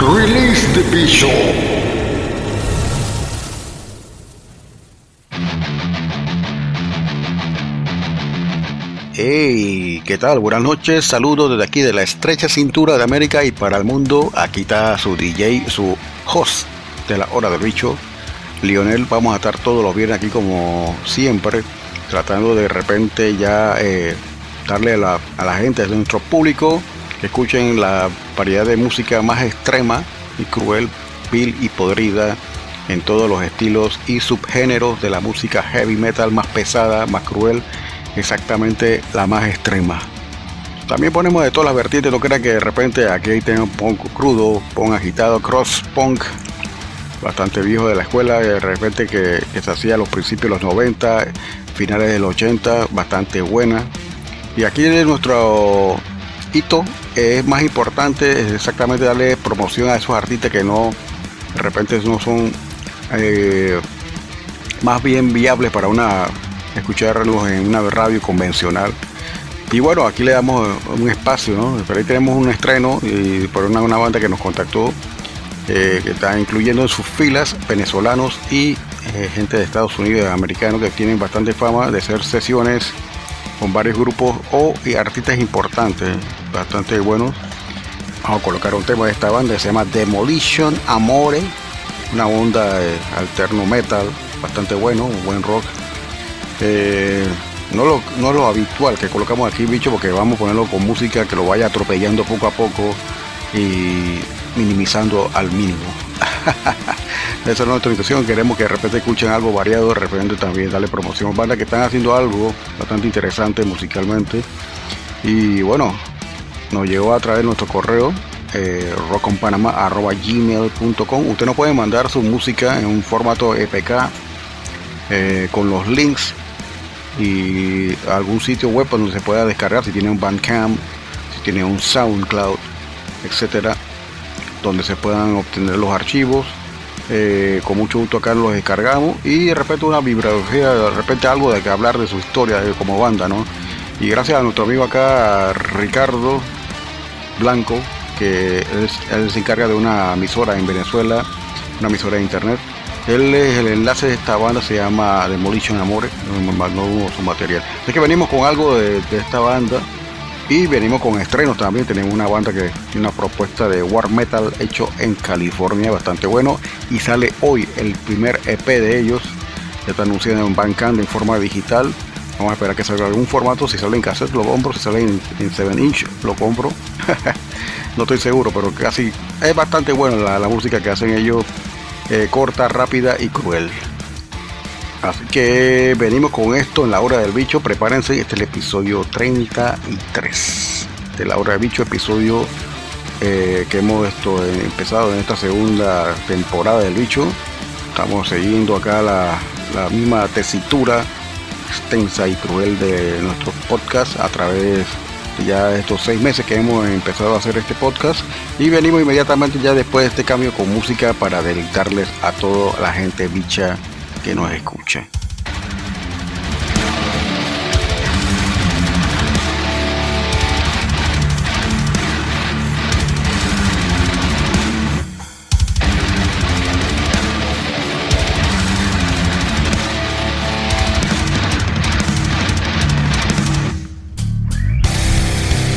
Release the Bishop. Hey, ¿qué tal? Buenas noches, saludos desde aquí de la estrecha cintura de América y para el mundo. Aquí está su DJ, su host de la hora del bicho, Lionel. Vamos a estar todos los viernes aquí como siempre, tratando de repente ya eh, darle a la, a la gente, a nuestro público, que escuchen la variedad de música más extrema y cruel, vil y podrida en todos los estilos y subgéneros de la música heavy metal más pesada, más cruel, exactamente la más extrema. También ponemos de todas las vertientes, no crean que de repente aquí tenemos punk crudo, punk agitado, cross punk, bastante viejo de la escuela, de repente que, se hacía a los principios de los 90, finales del 80, bastante buena. Y aquí de nuestro hito es más importante exactamente darle promoción a esos artistas que no de repente no son eh, más bien viables para una escucharlos en una radio convencional y bueno aquí le damos un espacio ¿no? pero ahí tenemos un estreno y por una, una banda que nos contactó eh, que está incluyendo en sus filas venezolanos y eh, gente de Estados Unidos americanos que tienen bastante fama de hacer sesiones con varios grupos o y artistas importantes, bastante buenos. Vamos a colocar un tema de esta banda que se llama Demolition Amore, una onda de alterno metal, bastante bueno, un buen rock. Eh, no, lo, no lo habitual que colocamos aquí, bicho, porque vamos a ponerlo con música que lo vaya atropellando poco a poco y minimizando al mínimo. Esa es nuestra intención. Queremos que de repente escuchen algo variado, de repente también darle promoción. Bandas que están haciendo algo bastante interesante musicalmente. Y bueno, nos llegó a través de nuestro correo eh, rockonpanama.gmail.com Usted nos puede mandar su música en un formato EPK eh, con los links y algún sitio web donde se pueda descargar si tiene un Bandcamp, si tiene un SoundCloud, etcétera, donde se puedan obtener los archivos eh, con mucho gusto acá los descargamos y de repente una bibliografía, de repente algo de que hablar de su historia como banda, ¿no? Y gracias a nuestro amigo acá, Ricardo Blanco, que él se encarga de una emisora en Venezuela, una emisora de internet. Él es el enlace de esta banda, se llama Demolition Amore, no, su material. Es que venimos con algo de, de esta banda y venimos con estrenos también. Tenemos una banda que tiene una propuesta de war metal hecho en California, bastante bueno. Y sale hoy el primer EP de ellos. Ya está anunciado en Bandcamp en forma digital. Vamos a esperar que salga algún formato. Si sale en cassette lo compro. Si sale en, 7 inch lo compro. no estoy seguro, pero casi es bastante bueno la, música que hacen ellos. Eh, corta, rápida y cruel. Así que venimos con esto en la hora del bicho. Prepárense, este es el episodio 33 de la hora del bicho, episodio eh, que hemos eh, empezado en esta segunda temporada del bicho. Estamos siguiendo acá la misma tesitura extensa y cruel de nuestro podcast a través de ya estos seis meses que hemos empezado a hacer este podcast y venimos inmediatamente ya después de este cambio con música para deleitarles a toda la gente bicha que nos escuche.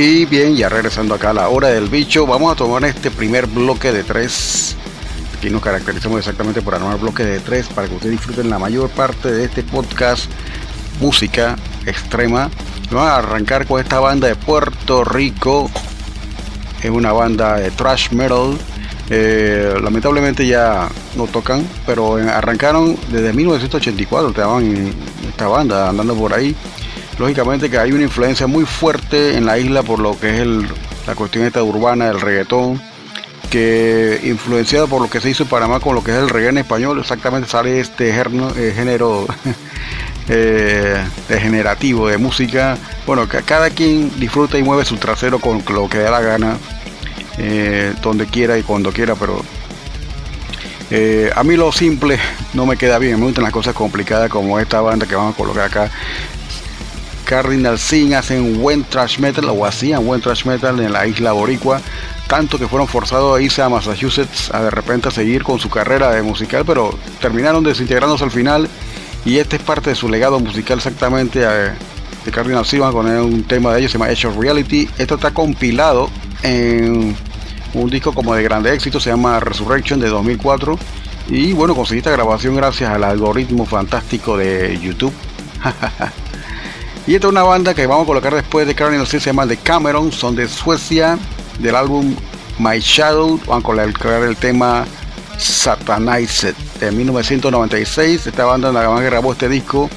Y bien, ya regresando acá a la hora del bicho, vamos a tomar este primer bloque de tres. Aquí nos caracterizamos exactamente por armar bloques de tres para que ustedes disfruten la mayor parte de este podcast música extrema. Vamos a arrancar con esta banda de Puerto Rico. Es una banda de thrash metal. Eh, lamentablemente ya no tocan, pero arrancaron desde 1984. Estaban esta banda andando por ahí lógicamente que hay una influencia muy fuerte en la isla por lo que es la cuestión esta urbana del reggaetón que influenciado por lo que se hizo en Panamá con lo que es el reggae español exactamente sale este eh, género eh, degenerativo de música. Bueno que cada quien disfruta y mueve su trasero con lo que da la gana eh, donde quiera y cuando quiera pero eh, a mí lo simple no me queda bien. Me gustan las cosas complicadas como esta banda que vamos a colocar acá Cardinal Sin hacen buen trash metal o hacían buen trash metal en la isla boricua, tanto que fueron forzados a irse a Massachusetts a de repente a seguir con su carrera de musical, pero terminaron desintegrándose al final y este es parte de su legado musical exactamente eh, de Cardinal Sin, poner un tema de ellos, se llama Edge of Reality, esto está compilado en un disco como de grande éxito, se llama Resurrection de 2004 y bueno, conseguí esta grabación gracias al algoritmo fantástico de YouTube. Y esta es una banda que vamos a colocar después de Sin, se llama The Cameron, son de Suecia, del álbum My Shadow, van a colocar el tema Satanized de 1996. Esta banda la que grabó este disco,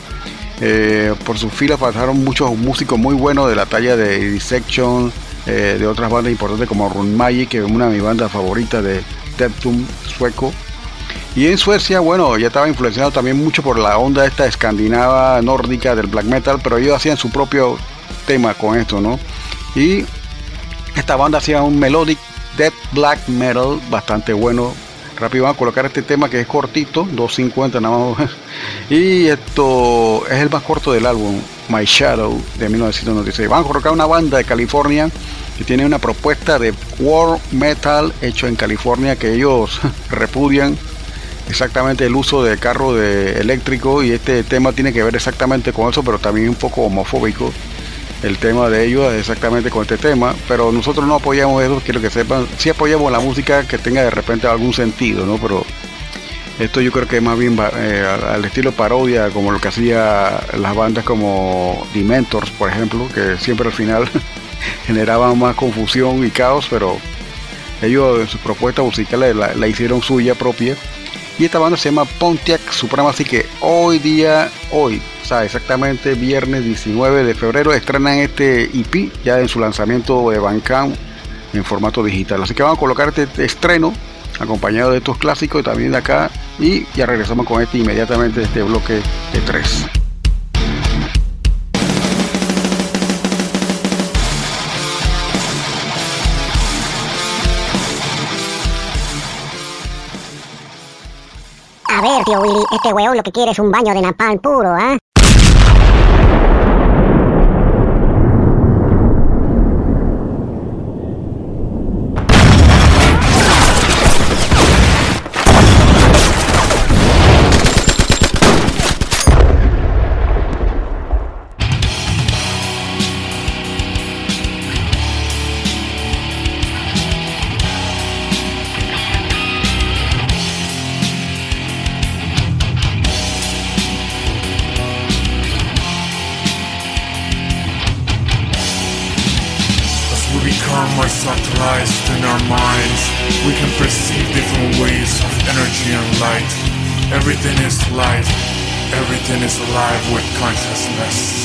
eh, por sus filas pasaron muchos músicos muy buenos de la talla de Dissection, eh, de otras bandas importantes como Run Magic, que es una de mis bandas favoritas de Deathdoom sueco. Y en Suecia, bueno, ya estaba influenciado también mucho por la onda esta escandinava nórdica del black metal, pero ellos hacían su propio tema con esto, ¿no? Y esta banda hacía un melodic death black metal bastante bueno. Rápido van a colocar este tema que es cortito, 2.50 nada más. Y esto es el más corto del álbum, My Shadow, de 1996. Van a colocar una banda de California que tiene una propuesta de war metal hecho en California que ellos repudian exactamente el uso de carro de eléctrico y este tema tiene que ver exactamente con eso, pero también un poco homofóbico. El tema de ellos exactamente con este tema, pero nosotros no apoyamos eso, quiero que sepan, sí apoyamos la música que tenga de repente algún sentido, ¿no? Pero Esto yo creo que es más bien eh, al estilo parodia, como lo que hacía las bandas como Dementors, por ejemplo, que siempre al final generaban más confusión y caos, pero ellos en sus propuestas musicales la hicieron suya propia. Y esta banda se llama Pontiac Suprema, así que hoy día, hoy, o sea, exactamente viernes 19 de febrero, estrenan este EP ya en su lanzamiento de Bandcamp en formato digital. Así que vamos a colocar este estreno acompañado de estos clásicos y también de acá y ya regresamos con este inmediatamente este bloque de tres. A ver, tío Willy, este weón lo que quiere es un baño de napalm puro, ¿ah? alive with consciousness.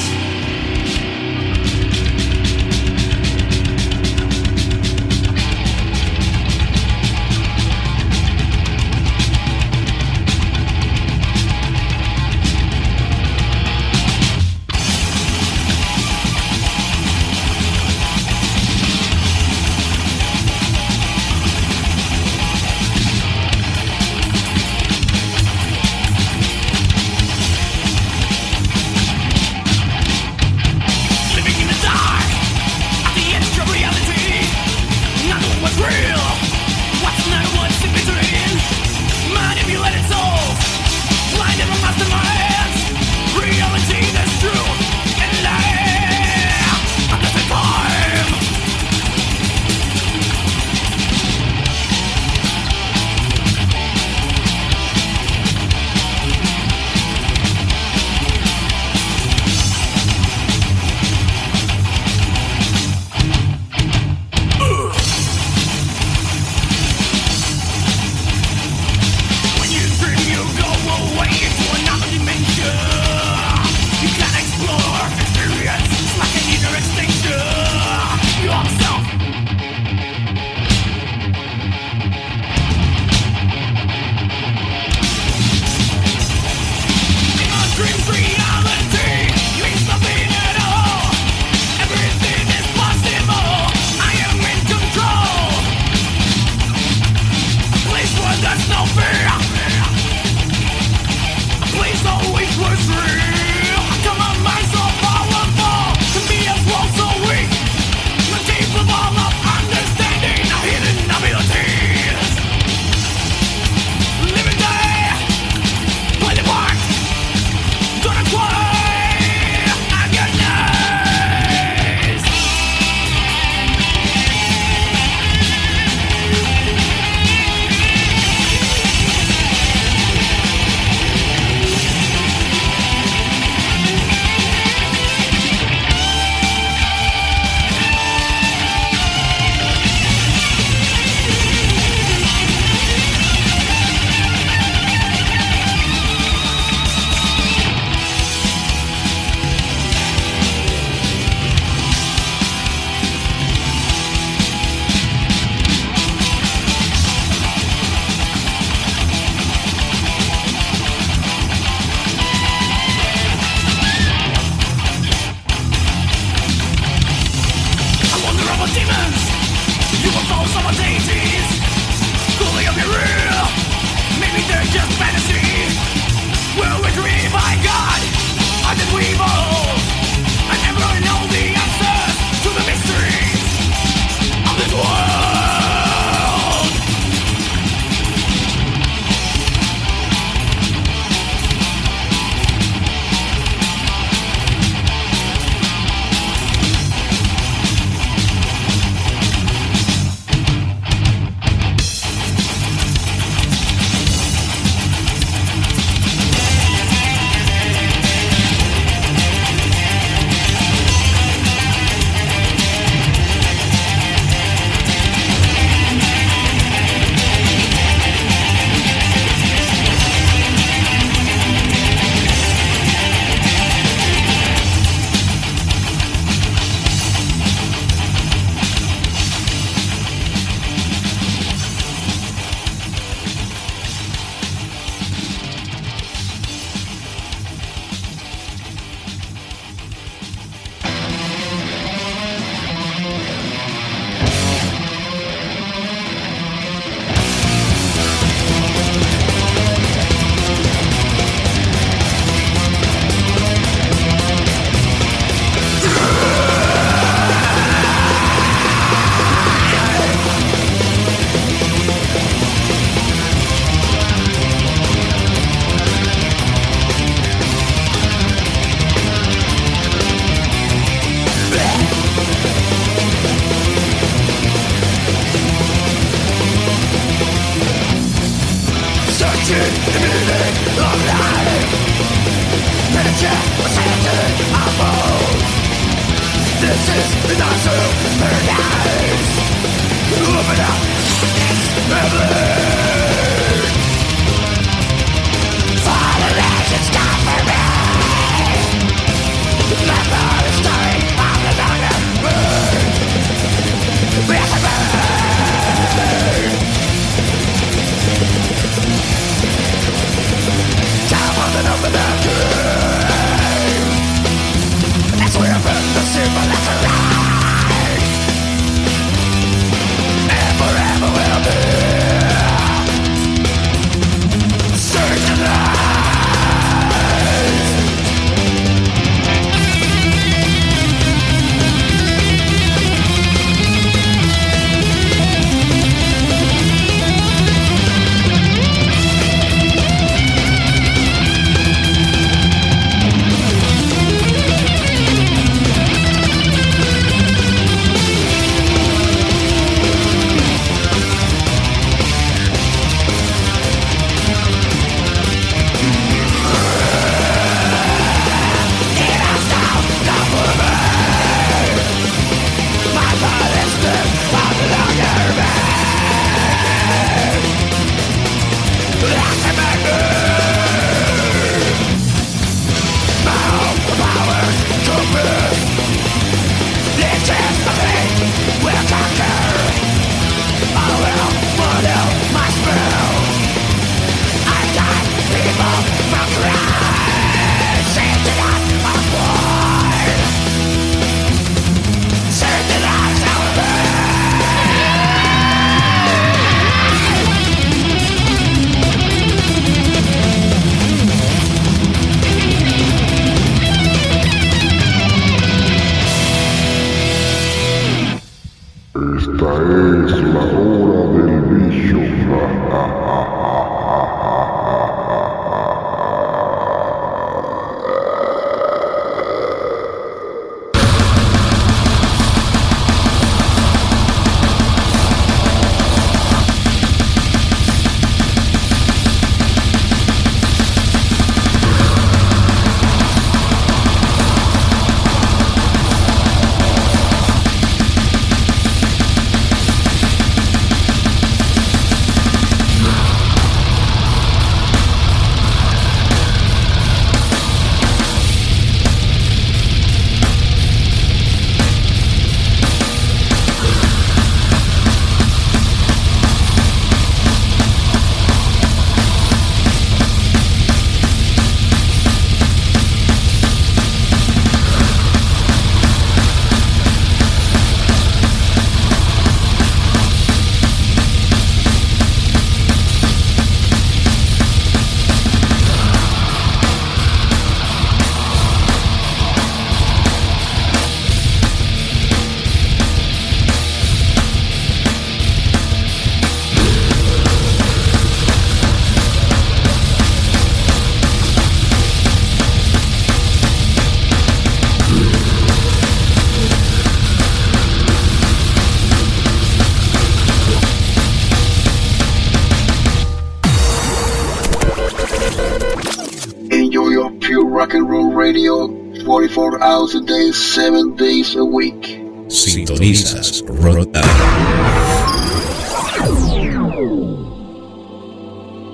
24 hours a day, 7 days a week. Sintonizas Rod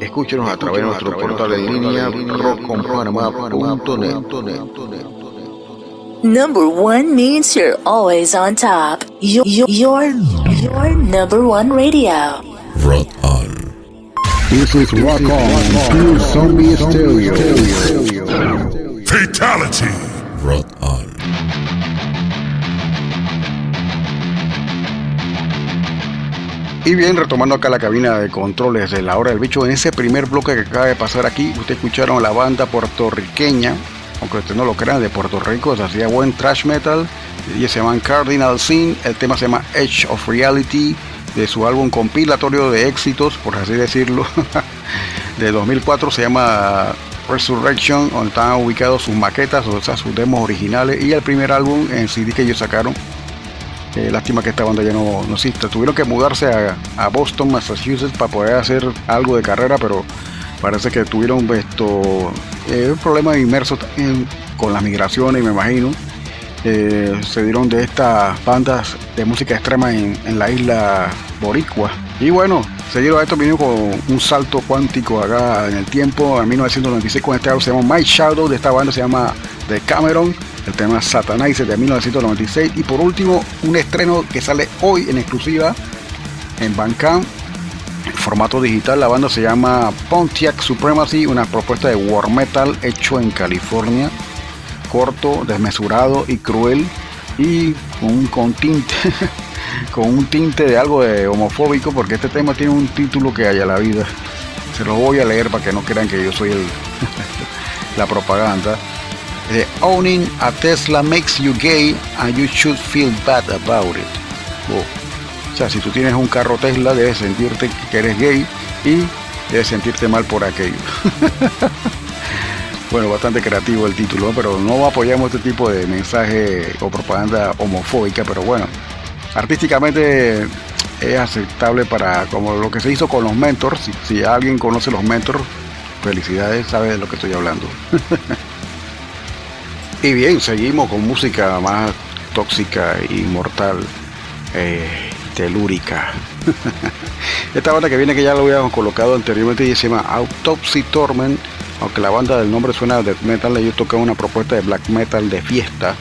Escúchenos a través de nuestro portal de línea rockconpanamá.net. Number one means you're always on top. You're, you're, you're number one radio. Rock on. This is Rock On, Pure Zombie Stereo. Fatality. Rock on. Y bien, retomando acá la cabina de controles de la hora del bicho, en ese primer bloque que acaba de pasar aquí, ustedes escucharon la banda puertorriqueña, aunque ustedes no lo crean, de Puerto Rico, se hacía buen trash metal, y se llaman Cardinal Sin, el tema se llama Edge of Reality, de su álbum compilatorio de éxitos, por así decirlo, de 2004, se llama Resurrection, donde están ubicados sus maquetas, o sea, sus demos originales, y el primer álbum en CD que ellos sacaron. Eh, lástima que esta banda ya no, no existe. Tuvieron que mudarse a, Boston, Massachusetts, para poder hacer algo de carrera, pero parece que tuvieron esto, eh, un problema inmerso con las migraciones, me imagino. eh, se dieron de estas bandas de música extrema en, en la isla Boricua. Y bueno, seguido a esto vino con un salto cuántico acá en el tiempo, en 1996 con este álbum se llama My Shadow, de esta banda se llama The Cameron, el tema Satanizer de 1996 y por último un estreno que sale hoy en exclusiva en Bandcamp en formato digital. La banda se llama Pontiac Supremacy, una propuesta de war metal hecho en California, corto, desmesurado y cruel y con un tinte, con un tinte de algo de homofóbico porque este tema tiene un título que haya la vida. Se lo voy a leer para que no crean que yo soy el la propaganda. The owning a Tesla makes you gay and you should feel bad about it. Oh. O sea, si tú tienes un carro Tesla, debes sentirte que eres gay y debes sentirte mal por aquello. bueno, bastante creativo el título, pero no apoyamos este tipo de mensaje o propaganda homofóbica, pero bueno, artísticamente es aceptable para como lo que se hizo con los mentors. Si, alguien conoce los mentors, felicidades, sabe de lo que estoy hablando. y bien, seguimos con música más tóxica y mortal. Eh, telúrica. Esta banda que viene que ya lo habíamos colocado anteriormente y se llama Autopsy Torment, aunque la banda del nombre suena a death metal, ellos tocan una propuesta de black metal de fiesta.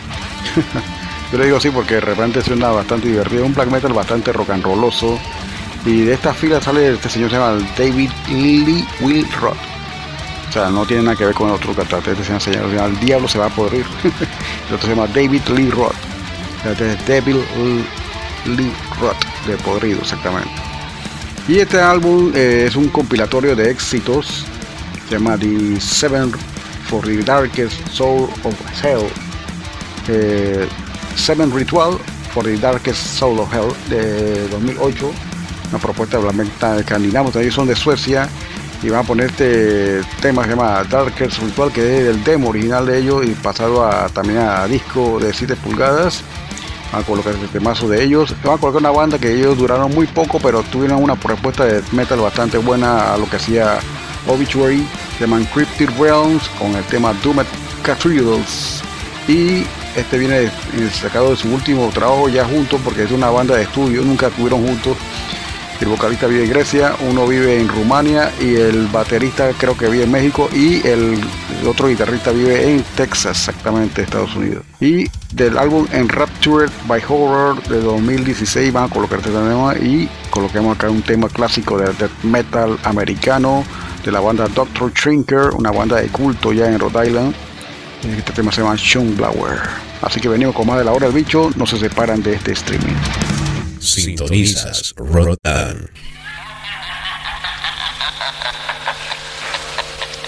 Yo le digo así porque de repente suena bastante divertido, un black metal bastante rock and rolloso. Y de esta fila sale este señor se llama David Lee Will Roth. O sea, no tiene nada que ver con el otro cantante. Este señor se llama El Diablo se va a podrir. el otro se llama David Lee Roth. Este es Devil Lee Roth de Podrido, exactamente. Y este álbum eh, es un compilatorio de éxitos. Se llama The Seven for the Darkest Soul of Hell. Eh, Seven Ritual for the Darkest Soul of Hell de 2008. Una propuesta de la escandinavos, ellos son de Suecia. Y van a poner este tema que se llama Darkest Ritual, que es el demo original de ellos y pasado a, también a disco de 7 pulgadas van a colocar este temazo de ellos. Van a colocar una banda que ellos duraron muy poco, pero tuvieron una propuesta de metal bastante buena a lo que hacía Obituary, de Encrypted Realms, con el tema Doomed Cathedrals. Y este viene sacado de su último trabajo ya juntos, porque es una banda de estudio, nunca estuvieron juntos. El vocalista vive en Grecia, uno vive en Rumania y el baterista creo que vive en México y el, otro guitarrista vive en Texas, exactamente, Estados Unidos. Y del álbum Enraptured by Horror de 2016 van a colocar este tema y coloquemos acá un tema clásico de death metal americano de la banda Doctor Trinker, una banda de culto ya en Rhode Island. Este tema se llama Blower. Así que venimos con más de la hora del bicho, no se separan de este streaming. Sintonizas Rotan.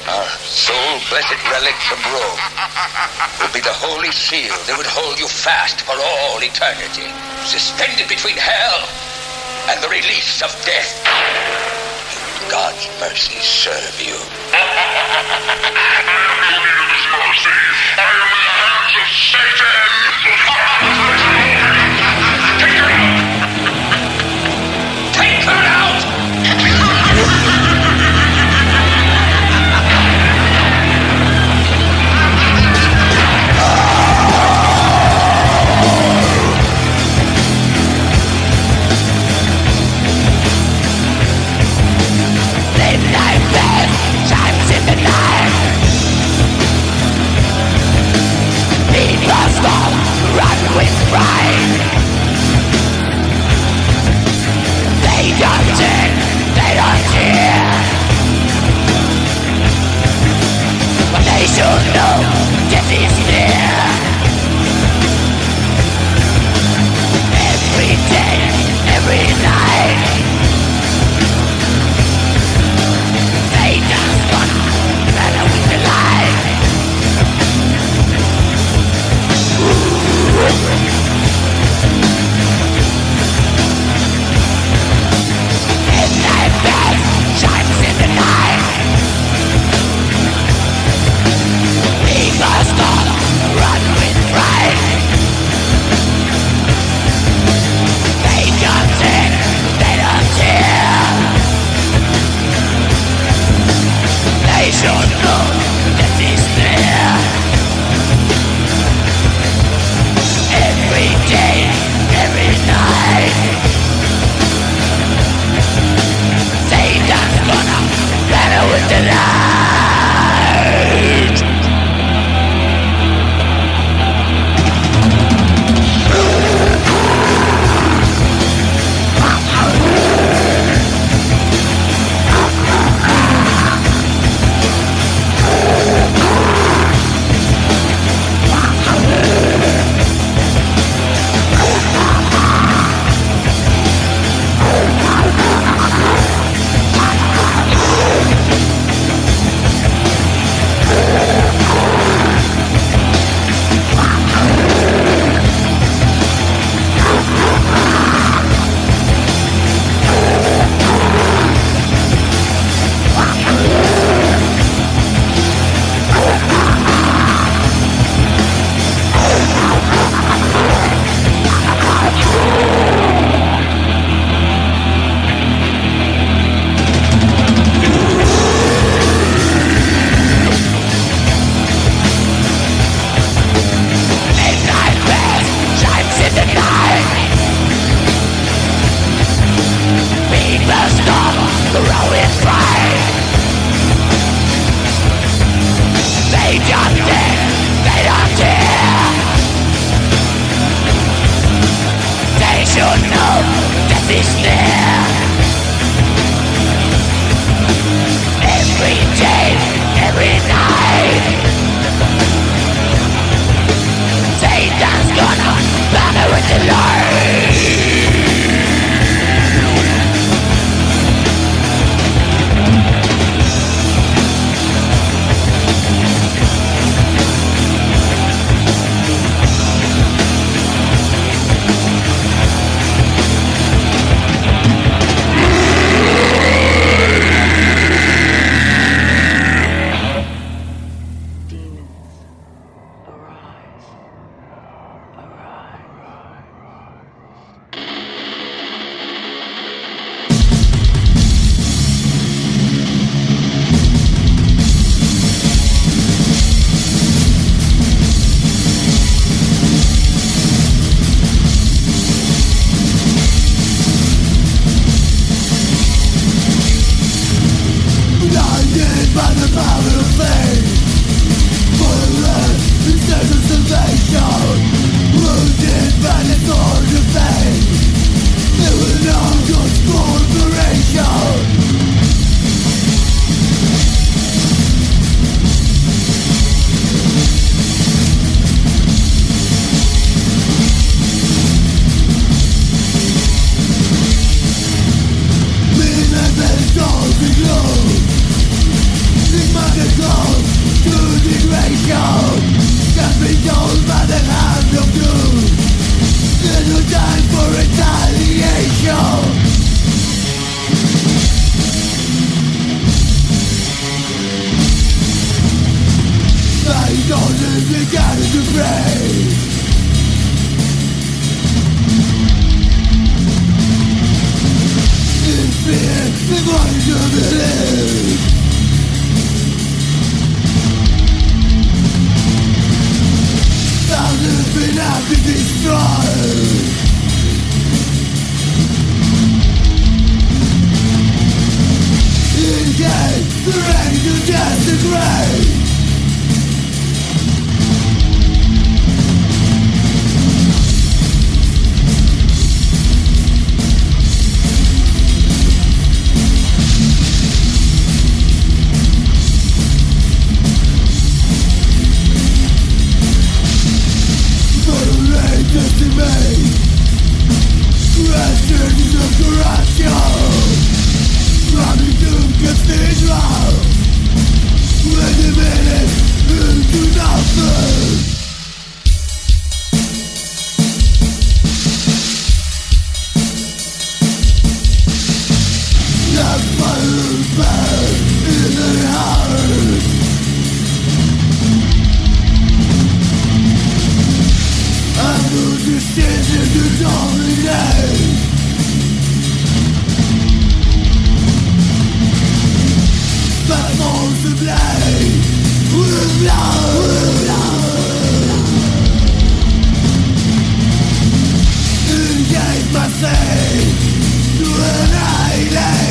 Our soul blessed relics of Rome will be the holy seal that would hold you fast for all eternity, suspended between hell and the release of death. God's mercy serve you. I am in the hands of Satan! Take should know Death tonight. say to an island.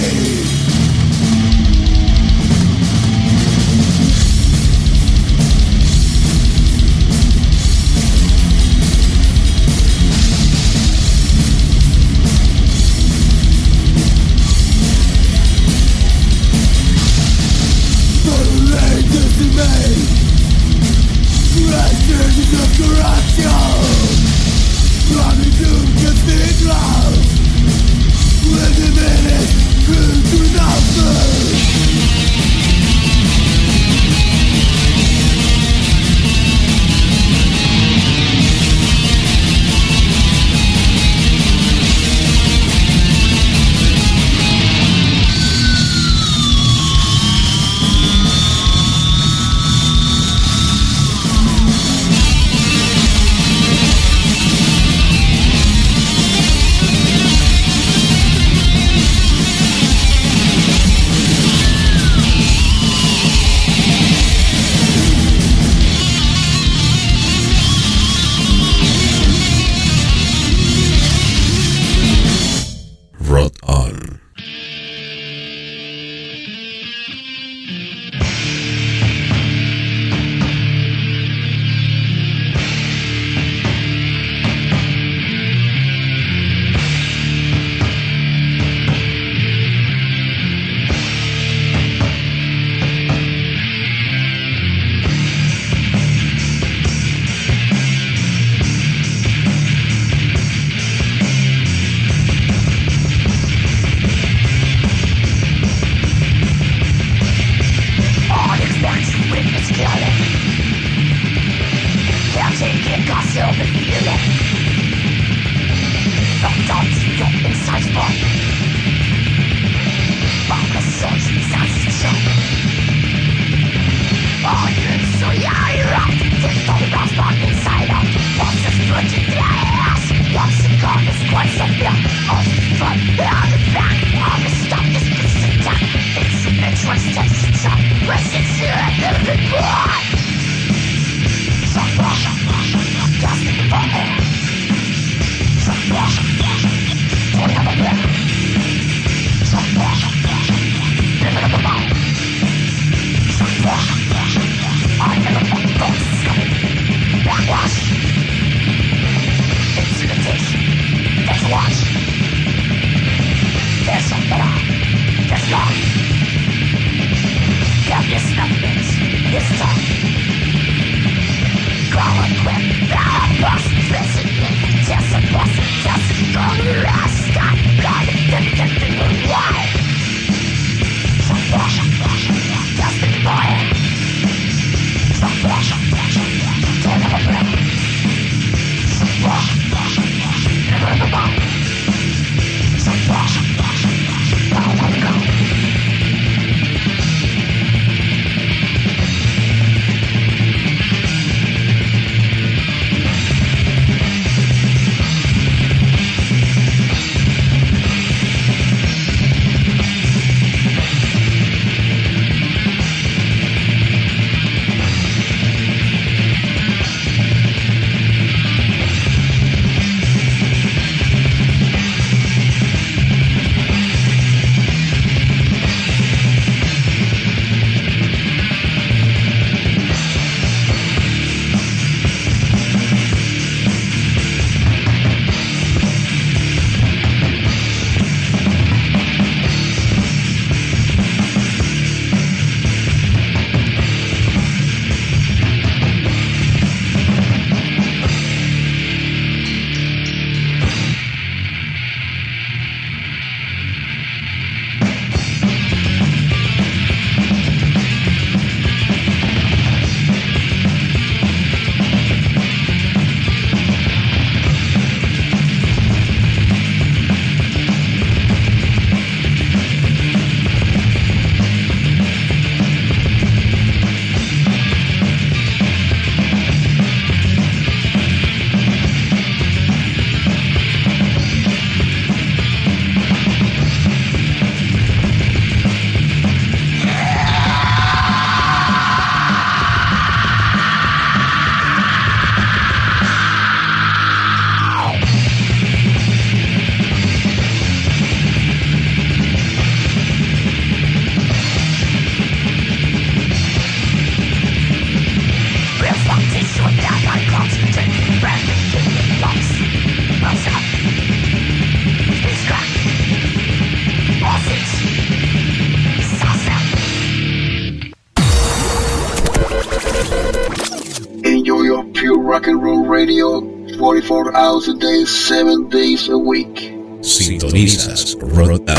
Hours a day, 7 days a week. Sintonizas Rotan.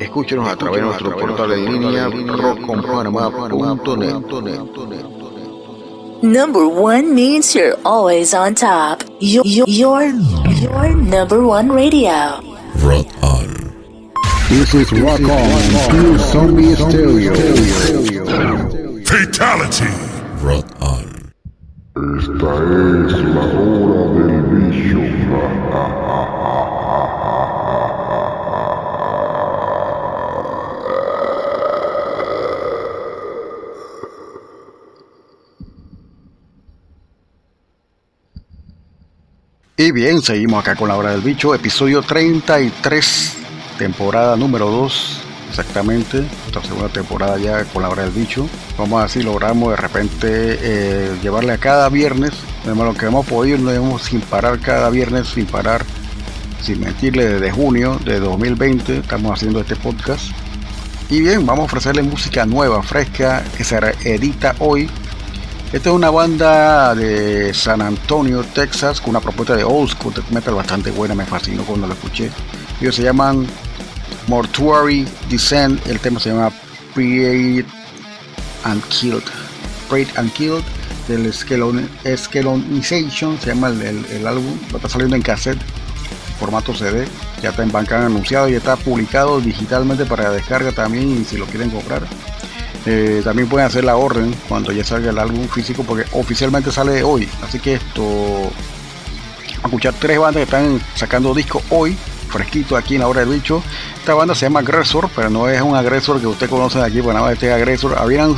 Escúchenos a través de nuestro portal en línea rockconpanamá.net. Number one means you're always on top. Your, your, your number one radio. Rock on. This is Rock On, Pure Zombie Stereo. Fatality. Rock bien, seguimos acá con la hora del bicho, episodio 33, temporada número 2, exactamente, esta segunda temporada ya con la hora del bicho. Vamos a si logramos de repente eh, llevarle a cada viernes, lo que hemos podido, lo hemos sin parar cada viernes, sin parar, sin mentirle, desde junio de 2020 estamos haciendo este podcast. Y bien, vamos a ofrecerle música nueva, fresca, que se edita hoy esta es una banda de San Antonio, Texas, con una propuesta de old school death metal bastante buena, me fascinó cuando lo escuché. Ellos se llaman Mortuary Descent, el tema se llama Prayed and Killed. Prayed and Killed del Escalonization, se llama el, el, el álbum, está saliendo en cassette, formato CD, ya está en banca anunciado y está publicado digitalmente para descarga también y si lo quieren comprar. Eh, también pueden hacer la orden cuando ya salga el álbum físico porque oficialmente sale hoy. Así que esto, escuchar tres bandas que están sacando discos hoy, fresquito aquí en la hora del bicho. Esta banda se llama Agresor, pero no es un agresor que usted conoce de aquí, bueno, nada este agresor. Habían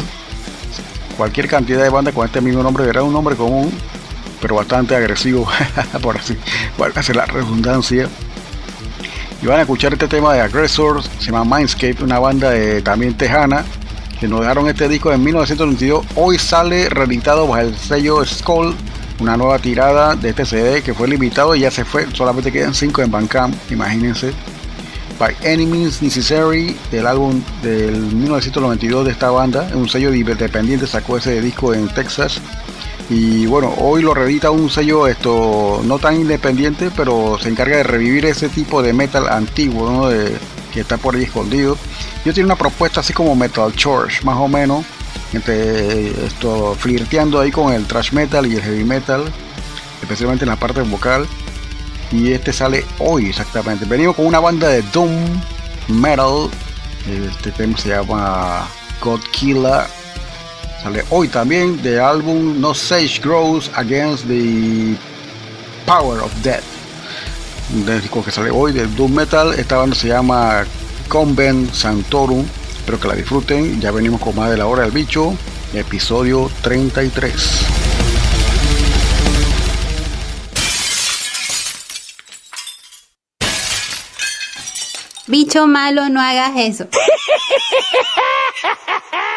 cualquier cantidad de bandas con este mismo nombre, era un nombre común, pero bastante agresivo, por así, hacer la redundancia. Y van a escuchar este tema de Aggressor, se llama Mindscape, una banda también tejana, que nos dejaron este disco en 1992. Hoy sale reeditado bajo el sello Skull, una nueva tirada de este CD que fue limitado y ya se fue, solamente quedan 5 en Bandcamp, imagínense. By Any Means Necessary, del álbum del 1992 de esta banda, un sello independiente sacó ese disco en Texas. Y bueno, hoy lo reedita un sello esto no tan independiente, pero se encarga de revivir ese tipo de metal antiguo, que está por ahí escondido. Yo tiene una propuesta así como Metal Church, más o menos, entre esto flirteando ahí con el thrash metal y el heavy metal, especialmente en la parte vocal. Y este sale hoy exactamente. Venimos con una banda de Doom Metal. Este tema se llama God Killer. Sale hoy también del álbum No Sage Grows Against the Power of Death. Un disco que sale hoy de Doom Metal. Esta banda se llama Convent Santorum. Espero que la disfruten. Ya venimos con más de la hora del bicho. Episodio 33. Bicho malo, no hagas eso.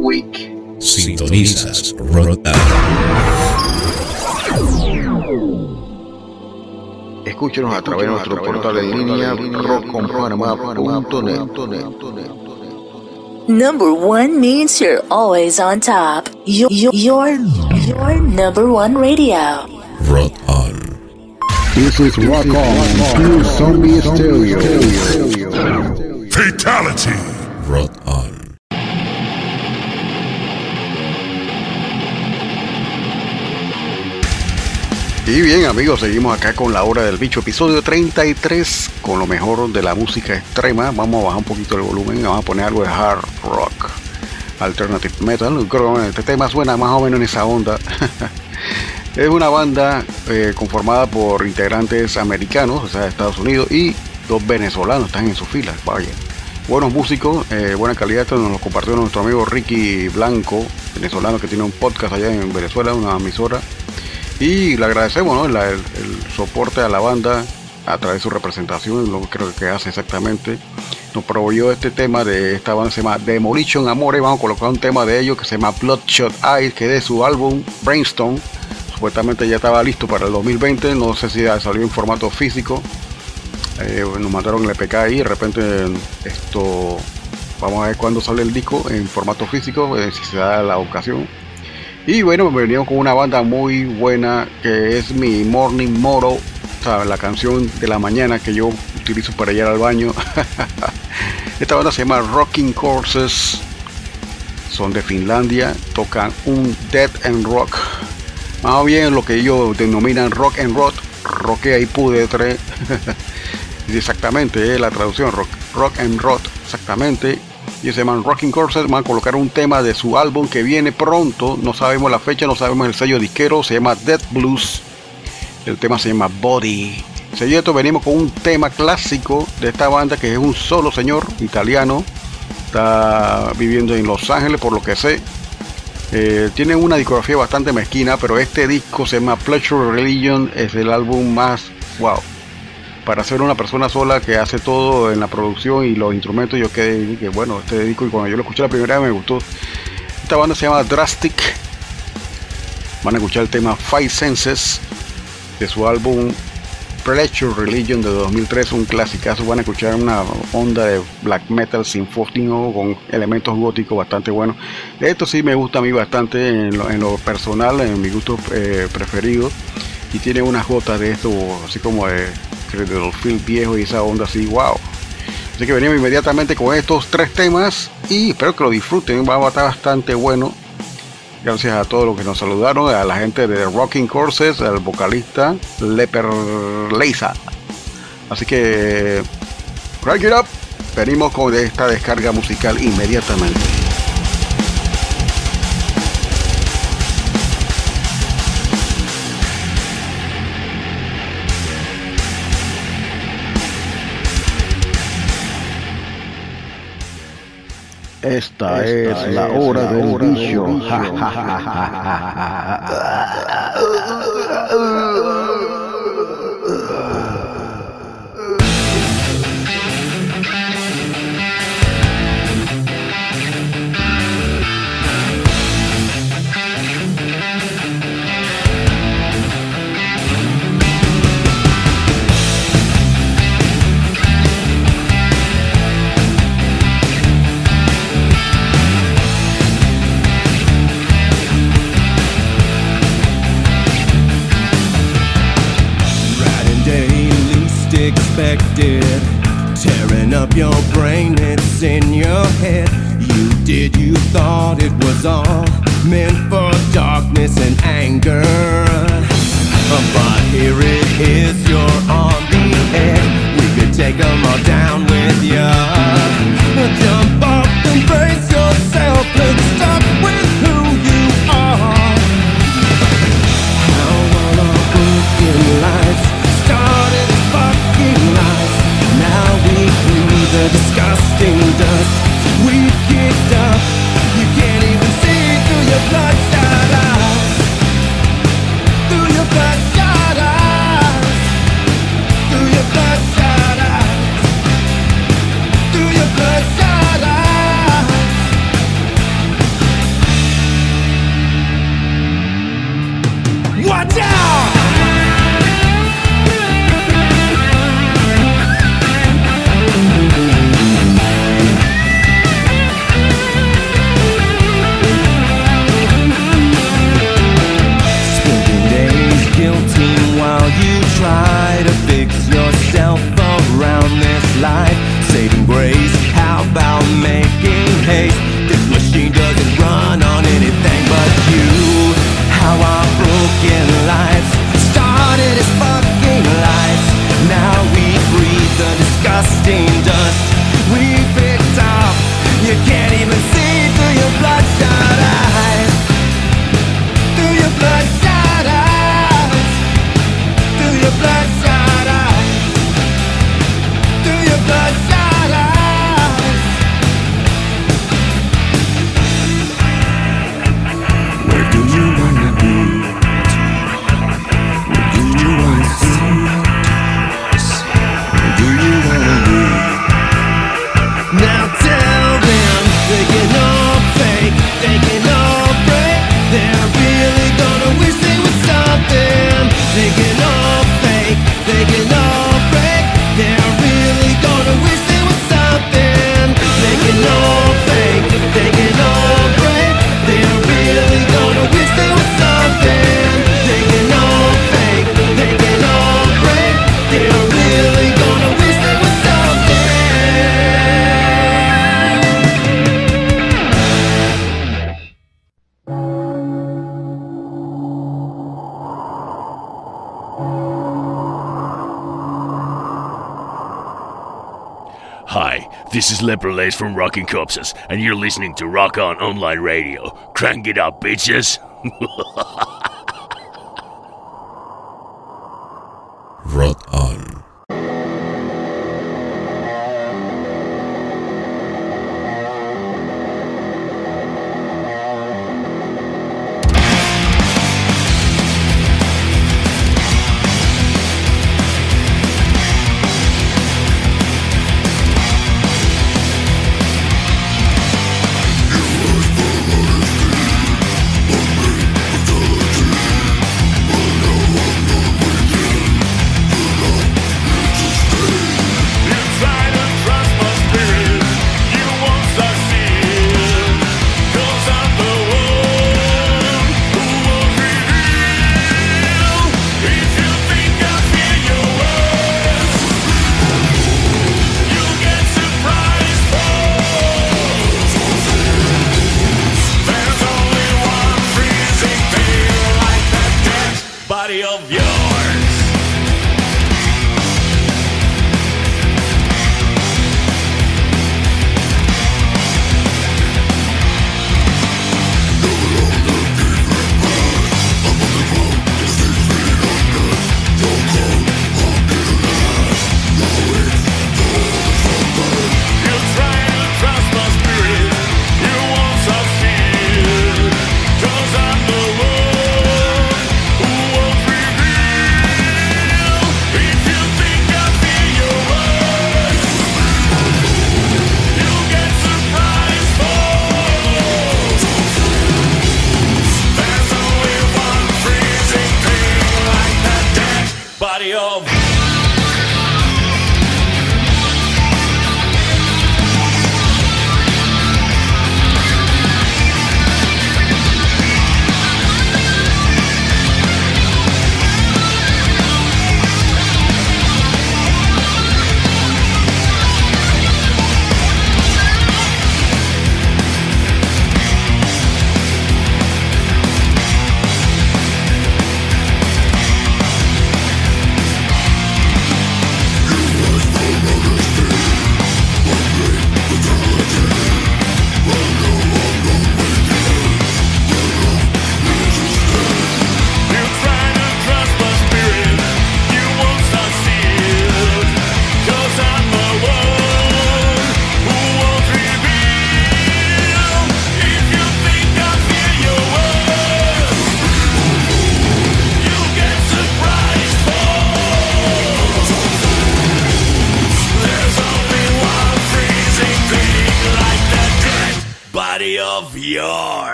week. Sintonizas Rod Escúchenos a través de nuestro portal en línea rockconpanamá.net. Number one means you're always on top. Your, your, your number one radio. Rod On. This is Rock On, Pure Zombie Stereo. Y bien amigos, seguimos acá con la hora del bicho, episodio 33, con lo mejor de la música extrema. Vamos a bajar un poquito el volumen, vamos a poner algo de hard rock, alternative metal. Creo que este tema suena más o menos en esa onda. es una banda eh, conformada por integrantes americanos, o sea, de Estados Unidos, y dos venezolanos están en sus filas. Vaya, buenos músicos, eh, buena calidad. Esto nos lo compartió nuestro amigo Ricky Blanco, venezolano que tiene un podcast allá en Venezuela, una emisora y le agradecemos el, soporte a la banda a través de su representación, lo que creo que hace exactamente. Nos proveyó este tema de esta banda, se llama Demolition Amore. Vamos a colocar un tema de ellos que se llama Bloodshot Eyes, que de su álbum Brainstorm. Supuestamente ya estaba listo para el 2020, no sé si salió en formato físico. Eh, nos mandaron el EPK ahí, de repente esto, vamos a ver cuándo sale el disco en formato físico, eh, si se da la ocasión. Y bueno, venimos con una banda muy buena que es mi Morning Moro, la canción de la mañana que yo utilizo para ir al baño. Esta banda se llama Rocking Courses, son de Finlandia, tocan un dead and rock, más bien lo que ellos denominan rock and rock, rockea y pudetre. exactamente, eh, la traducción, rock, rock and rock, exactamente y se llaman Rocking Courses van a colocar un tema de su álbum que viene pronto, no sabemos la fecha, no sabemos el sello disquero, se llama Dead Blues, el tema se llama Body. Seguido venimos con un tema clásico de esta banda que es un solo señor italiano, está viviendo en Los Ángeles por lo que sé. Eh, tiene una discografía bastante mezquina, pero este disco se llama Pleasure Religion, es el álbum más wow, para ser una persona sola que hace todo en la producción y los instrumentos, yo quedé que bueno, este disco y cuando yo lo escuché la primera vez me gustó. Esta banda se llama Drastic. Van a escuchar el tema Five Senses de su álbum Pleasure Religion de 2003, un clasicazo. Van a escuchar una onda de black metal sinfónico con elementos góticos bastante buenos. Esto sí me gusta a mí bastante en lo, en lo personal, en mi gusto eh, preferido. Y tiene unas gotas de esto, así como de de los film viejos y esa onda así, wow. Así que venimos inmediatamente con estos tres temas y espero que lo disfruten, va a estar bastante bueno. Gracias a todos los que nos saludaron, a la gente de Rocking Courses, al vocalista Leper Leisa. Así que, crank it up, venimos con esta descarga musical inmediatamente. Esta, Esta es, es, la hora la del hora bicho. expected. Tearing up your brain, it's in your head. You did, you thought it was all meant for darkness and anger. But here it is, you're on the edge. We could take them all down with ya. Jump up and brace 定的 is Leperlace from rocking Corpses, and you're listening to Rock On Online Radio. Crank it up, bitches!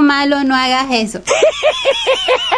malo, no hagas eso.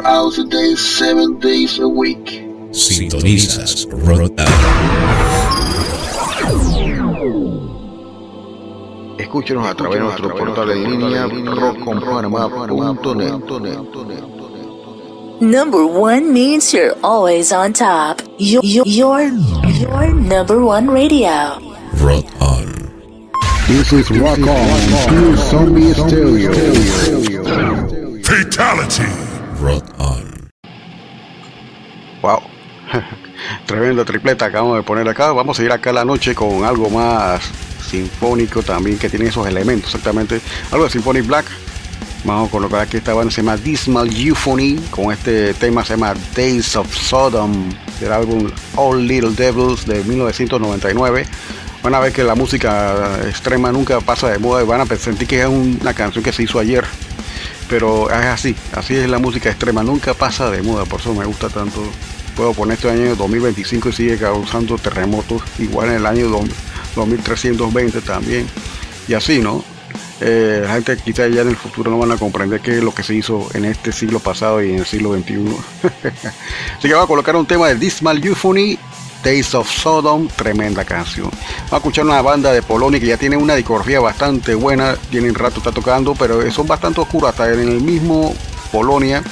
44 hours a day, 7 days a week. Sintonizas Rock Escúchenos a través de nuestro portal de línea rockconpanamá.net. Number one means you're always on top. You're your, your number one radio. Rock on. This is Rock On, Pure Zombie Stereo. Fatality. Rock Wow. Tremenda tripleta acabamos de poner acá. Vamos a ir acá la noche con algo más sinfónico también que tiene esos elementos exactamente. Algo de Symphonic Black. Vamos a colocar aquí esta banda se llama Dismal Euphony con este tema se llama Days of Sodom del álbum All Little Devils de 1999. Van a ver que la música extrema nunca pasa de moda y van a sentir que es una canción que se hizo ayer. Pero es así, así es la música extrema, nunca pasa de moda, por eso me gusta tanto. Puedo poner este año 2025 y sigue causando terremotos, igual en el año 2320 también. Y así, ¿no? Eh, la gente quizá ya en el futuro no van a comprender qué es lo que se hizo en este siglo pasado y en el siglo XXI. Así que voy a colocar un tema de Dismal Euphony, Days of Sodom, tremenda canción. Vamos a escuchar una banda de Polonia que ya tiene una discografía bastante buena, tienen rato está tocando, pero son bastante oscuros hasta en el mismo Polonia.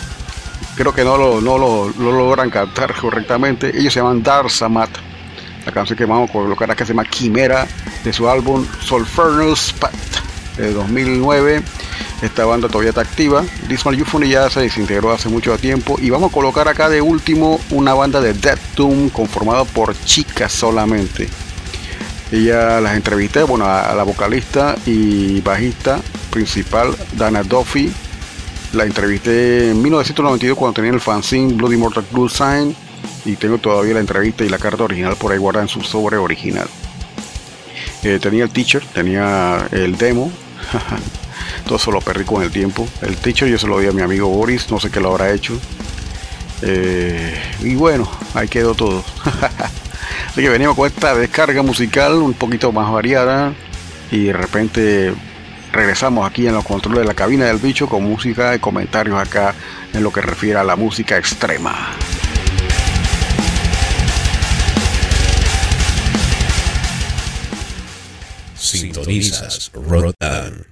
Creo que no lo, no lo, lo logran cantar correctamente. Ellos se llaman Darsamat. La canción que vamos a colocar acá se llama Quimera de su álbum Solfernus Path de 2009. Esta banda todavía está activa. Dismal Euphony ya se desintegró hace mucho tiempo. Y vamos a colocar acá de último una banda de Death Doom conformada por chicas solamente. Ella las entrevisté, bueno, a, la vocalista y bajista principal, Dana Duffy. La entrevisté en 1992 cuando tenía el fanzine Bloody Mortal Blue Sign. Y tengo todavía la entrevista y la carta original por ahí guardada en su sobre original. Eh, tenía el teacher, tenía el demo. Todo eso lo perdí con el tiempo. El teacher yo se lo di a mi amigo Boris, no sé qué lo habrá hecho. Eh, y bueno, ahí quedó todo. Así que venimos con esta descarga musical un poquito más variada. Y de repente regresamos aquí en los controles de la cabina del bicho con música y comentarios acá en lo que refiere a la música extrema. Sintonizas Rotan.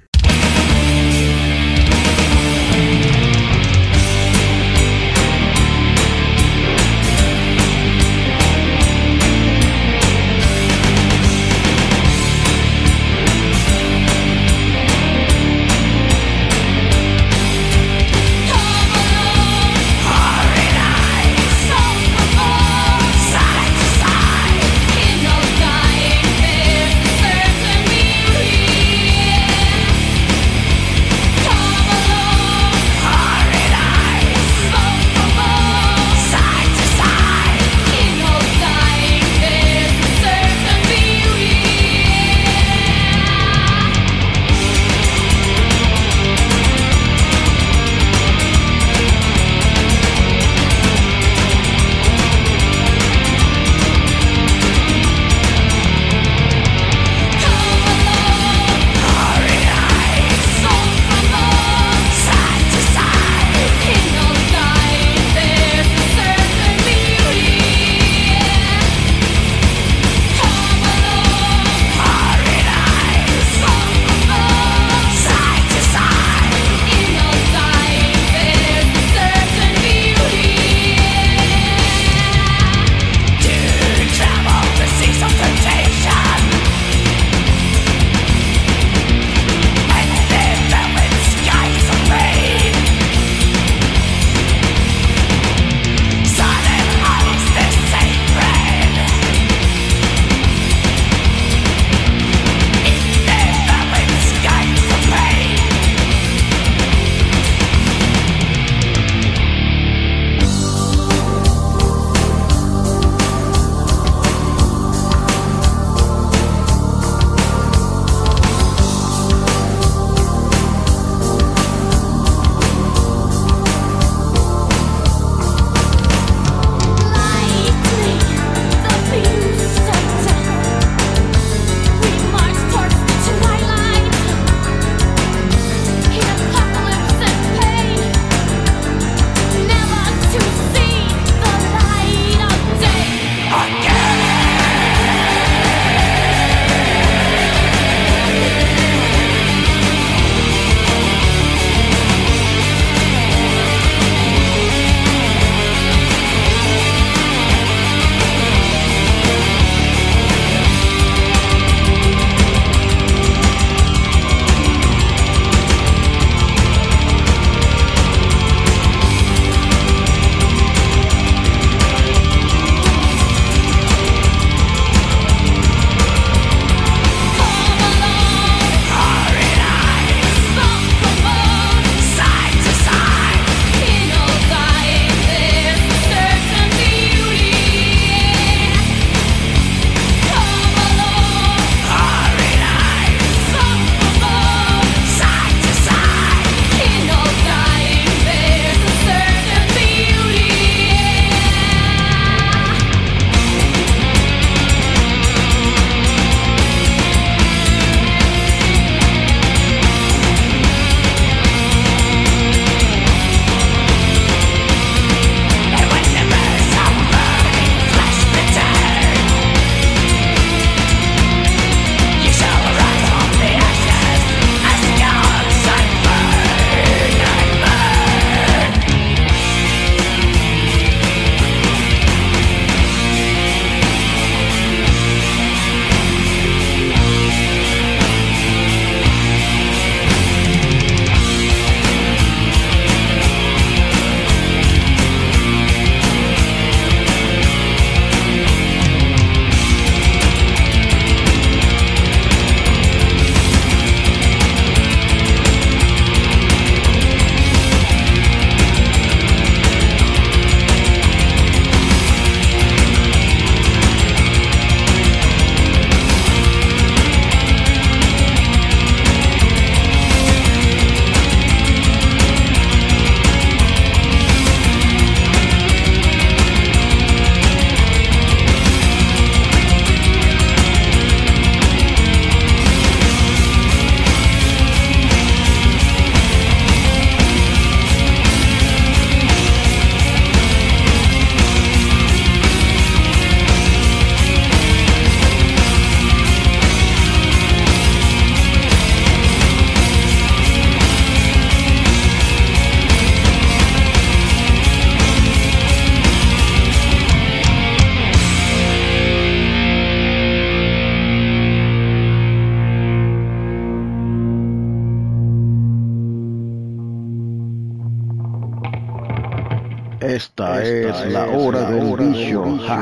Esta, es, la hora del ja, ja,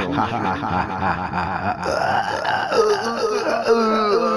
We'll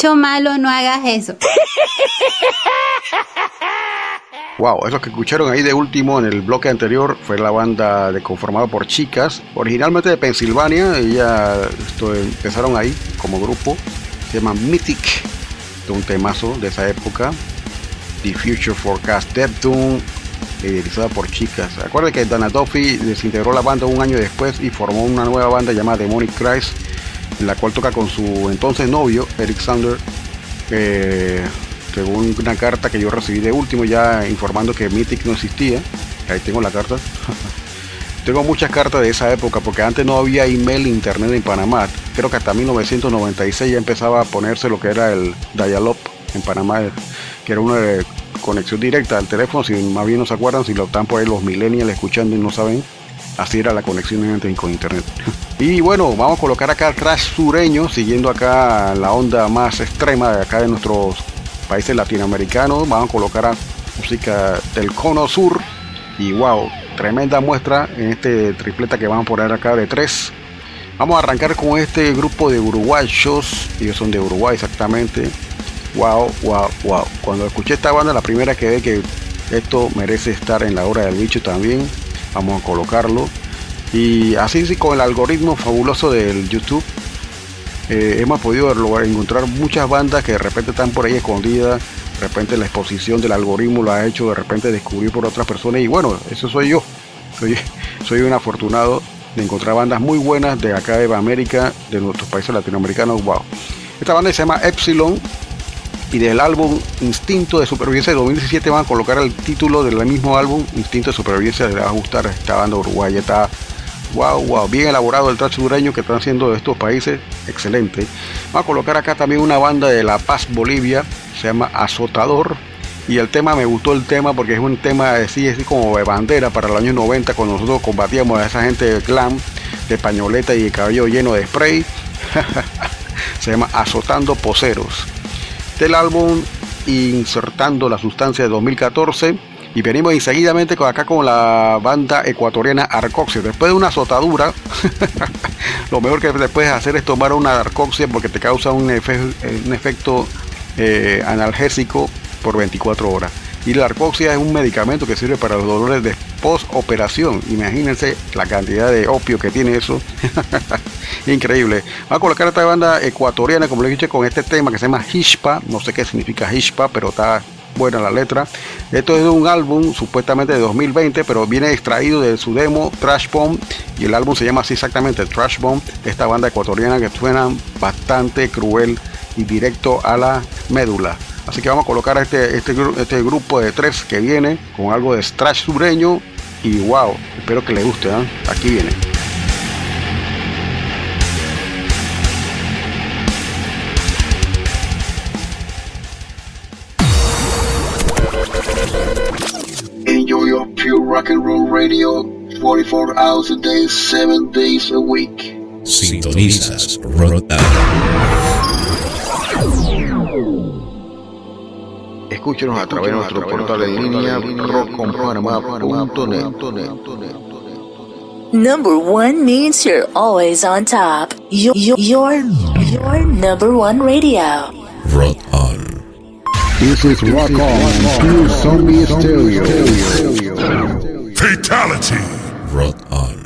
Bicho malo, no hagas eso. Wow, eso que escucharon ahí de último en el bloque anterior fue la banda de conformada por chicas, originalmente de Pensilvania, ella esto, empezaron ahí como grupo, se llama Mythic, de un temazo de esa época, The Future Forecast Doom, liderizada por chicas. Acuerden que Dana Duffy desintegró la banda un año después y formó una nueva banda llamada Demonic Christ, la cual toca con su entonces novio, Eric Sander. Eh, según una carta que yo recibí de último ya informando que Mythic no existía. Ahí tengo la carta. tengo muchas cartas de esa época porque antes no había email internet en Panamá. Creo que hasta 1996 ya empezaba a ponerse lo que era el dial-up en Panamá, que era una de conexión directa al teléfono. Si más bien no se acuerdan, si lo están por ahí los millennials escuchando y no saben, así era la conexión con internet. y bueno, vamos a colocar acá trash sureño, siguiendo acá la onda más extrema de acá de nuestros países latinoamericanos. Vamos a colocar a música del cono sur. Y wow, tremenda muestra en este tripleta que vamos a poner acá de tres. Vamos a arrancar con este grupo de uruguayos. Ellos son de Uruguay exactamente. Wow, wow, wow. Cuando escuché esta banda, la primera que ve que esto merece estar en la hora del bicho también. Vamos a colocarlo. Y así sí, con el algoritmo fabuloso del YouTube, eh, hemos podido encontrar muchas bandas que de repente están por ahí escondidas, de repente la exposición del algoritmo lo ha hecho de repente descubrir por otras personas y bueno, eso soy yo, soy, soy un afortunado de encontrar bandas muy buenas de acá de América, de nuestros países latinoamericanos, wow. Esta banda se llama Epsilon y del álbum Instinto de Supervivencia de 2017 van a colocar el título del mismo álbum, Instinto de Supervivencia, le va a gustar esta banda uruguaya, está wow, wow, bien elaborado el trash sureño que están haciendo de estos países, excelente. Vamos a colocar acá también una banda de La Paz, Bolivia, se llama Azotador. Y el tema, me gustó el tema porque es un tema así, así como de bandera para los años 90, cuando nosotros combatíamos a esa gente de glam, de pañoleta y de cabello lleno de spray. se llama Azotando Poseros. Del álbum Insertando la Sustancia de 2014 y venimos enseguidamente acá con la banda ecuatoriana Arcoxia. Después de una azotadura, lo mejor que te puedes hacer es tomar una Arcoxia porque te causa un, un efecto eh, analgésico por 24 horas. Y la Arcoxia es un medicamento que sirve para los dolores de post-operación. Imagínense la cantidad de opio que tiene eso. Increíble. Vamos a colocar esta banda ecuatoriana, como le dije, con este tema que se llama Hishpa. No sé qué significa Hishpa, pero está buena la letra. Esto es de un álbum supuestamente de 2020, pero viene extraído de su demo Trash Bomb y el álbum se llama así exactamente Trash Bomb. Esta banda ecuatoriana que suena bastante cruel y directo a la médula. Así que vamos a colocar este, este, este grupo de tres que viene con algo de trash sureño y wow, espero que les guste. ¿eh? Aquí viene. Enjoy your pure rock and roll radio 44 hours a day, 7 days a week. Sintonizas Rotan. Escúchenos a través de nuestro portal en línea rockconpanamá.net. Number one means you're always on top. Your, your, your, your number one radio. Rot on. This is Rock On, Pure Zombie Stereo. Fatality. Rot on.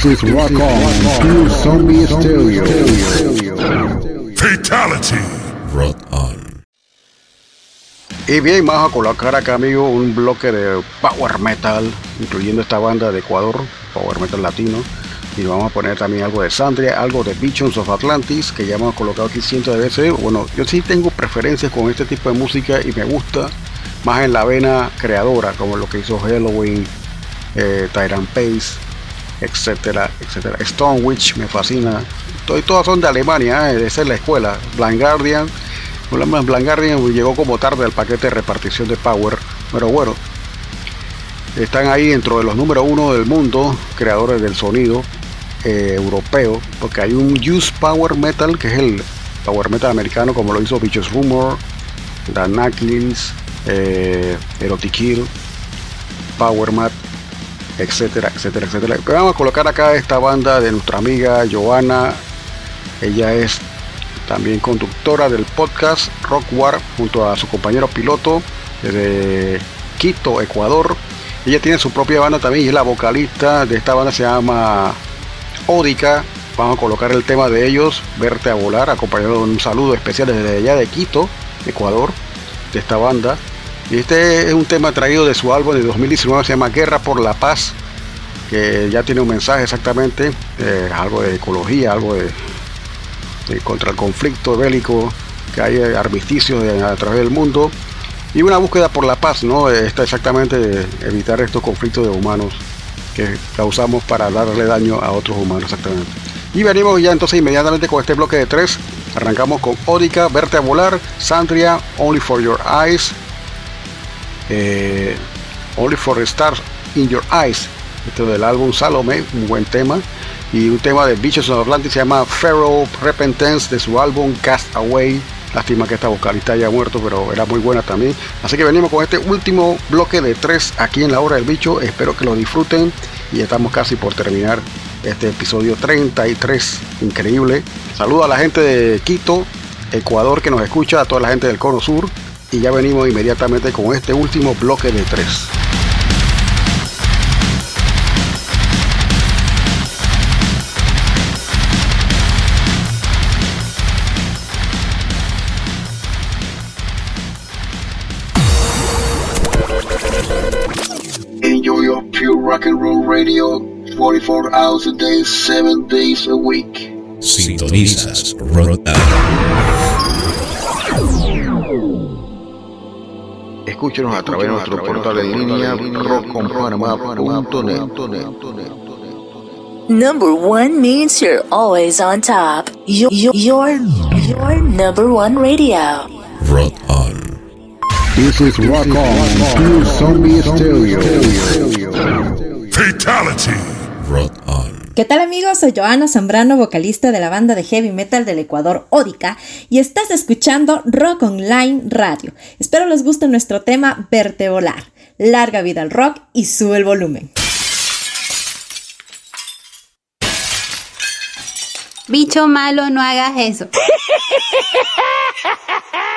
This is Rock On, Pure Zombie Stereo. Fatality. Rock on. Y bien, vamos a colocar acá, amigo, un bloque de power metal, incluyendo esta banda de Ecuador, power metal latino. Y vamos a poner también algo de Sandria, algo de Visions of Atlantis, que ya hemos colocado aquí cientos de veces. Bueno, yo sí tengo preferencias con este tipo de música y me gusta más en la vena creadora, como lo que hizo Halloween, eh, Tyrant Pace, etcétera, etcétera. Stonewitch me fascina. Todo- todas son de Alemania, eh, esa es la escuela. Blind Guardian, Blind Guardian llegó como tarde al paquete de repartición de Power, pero bueno, están ahí dentro de los número uno del mundo, creadores del sonido eh, europeo, porque hay un Use Power Metal, que es el Power Metal americano, como lo hizo Vicious Rumor, Dan Knuckles, eh, Erotic Kill, Power Mat, etcétera, etcétera, etcétera. Pero vamos a colocar acá esta banda de nuestra amiga Joana. Ella es también conductora del podcast Rock War junto a su compañero piloto de Quito, Ecuador. Ella tiene su propia banda también y es la vocalista de esta banda, se llama Ódica. Vamos a colocar el tema de ellos, Verte a Volar, acompañado de un saludo especial desde allá de Quito, Ecuador, de esta banda. Y este es un tema traído de su álbum de 2019, se llama Guerra por la Paz, que ya tiene un mensaje exactamente, eh, algo de ecología, algo de, contra el conflicto bélico que hay eh, armisticios a través del mundo y una búsqueda por la paz, ¿no? Eh, Está exactamente evitar estos conflictos de humanos que causamos para darle daño a otros humanos, exactamente. Y venimos ya entonces inmediatamente con este bloque de tres. Arrancamos con Ódica, Verte a Volar, Sandria, Only for Your Eyes, eh, Only for the Stars in Your Eyes, este del álbum Salome, un buen tema. Y un tema de Bichos of Atlantis se llama Pharaoh Repentance de su álbum Cast Away. Lástima que esta vocalista haya muerto, pero era muy buena también. Así que venimos con este último bloque de tres aquí en la hora del bicho. Espero que lo disfruten. Y estamos casi por terminar este episodio 33. Increíble. Saludo a la gente de Quito, Ecuador que nos escucha, a toda la gente del Cono Sur. Y ya venimos inmediatamente con este último bloque de tres. Enjoy your pure rock and roll radio 24 hours a day, 7 days a week. Sintonizas Rock Escúchenos a través de nuestro portal en línea rockconpanamá.net. Number one means you're always on top. Your, your, your, your number one radio. Rock On. This is Rock On, Pure Zombie Stereo. Fatality. Rock On. ¿Qué tal amigos? Soy Joana Zambrano, vocalista de la banda de heavy metal del Ecuador Ódica y estás escuchando Rock Online Radio. Espero les guste nuestro tema Verte Volar. Larga vida al rock y sube el volumen. Bicho malo, no hagas eso.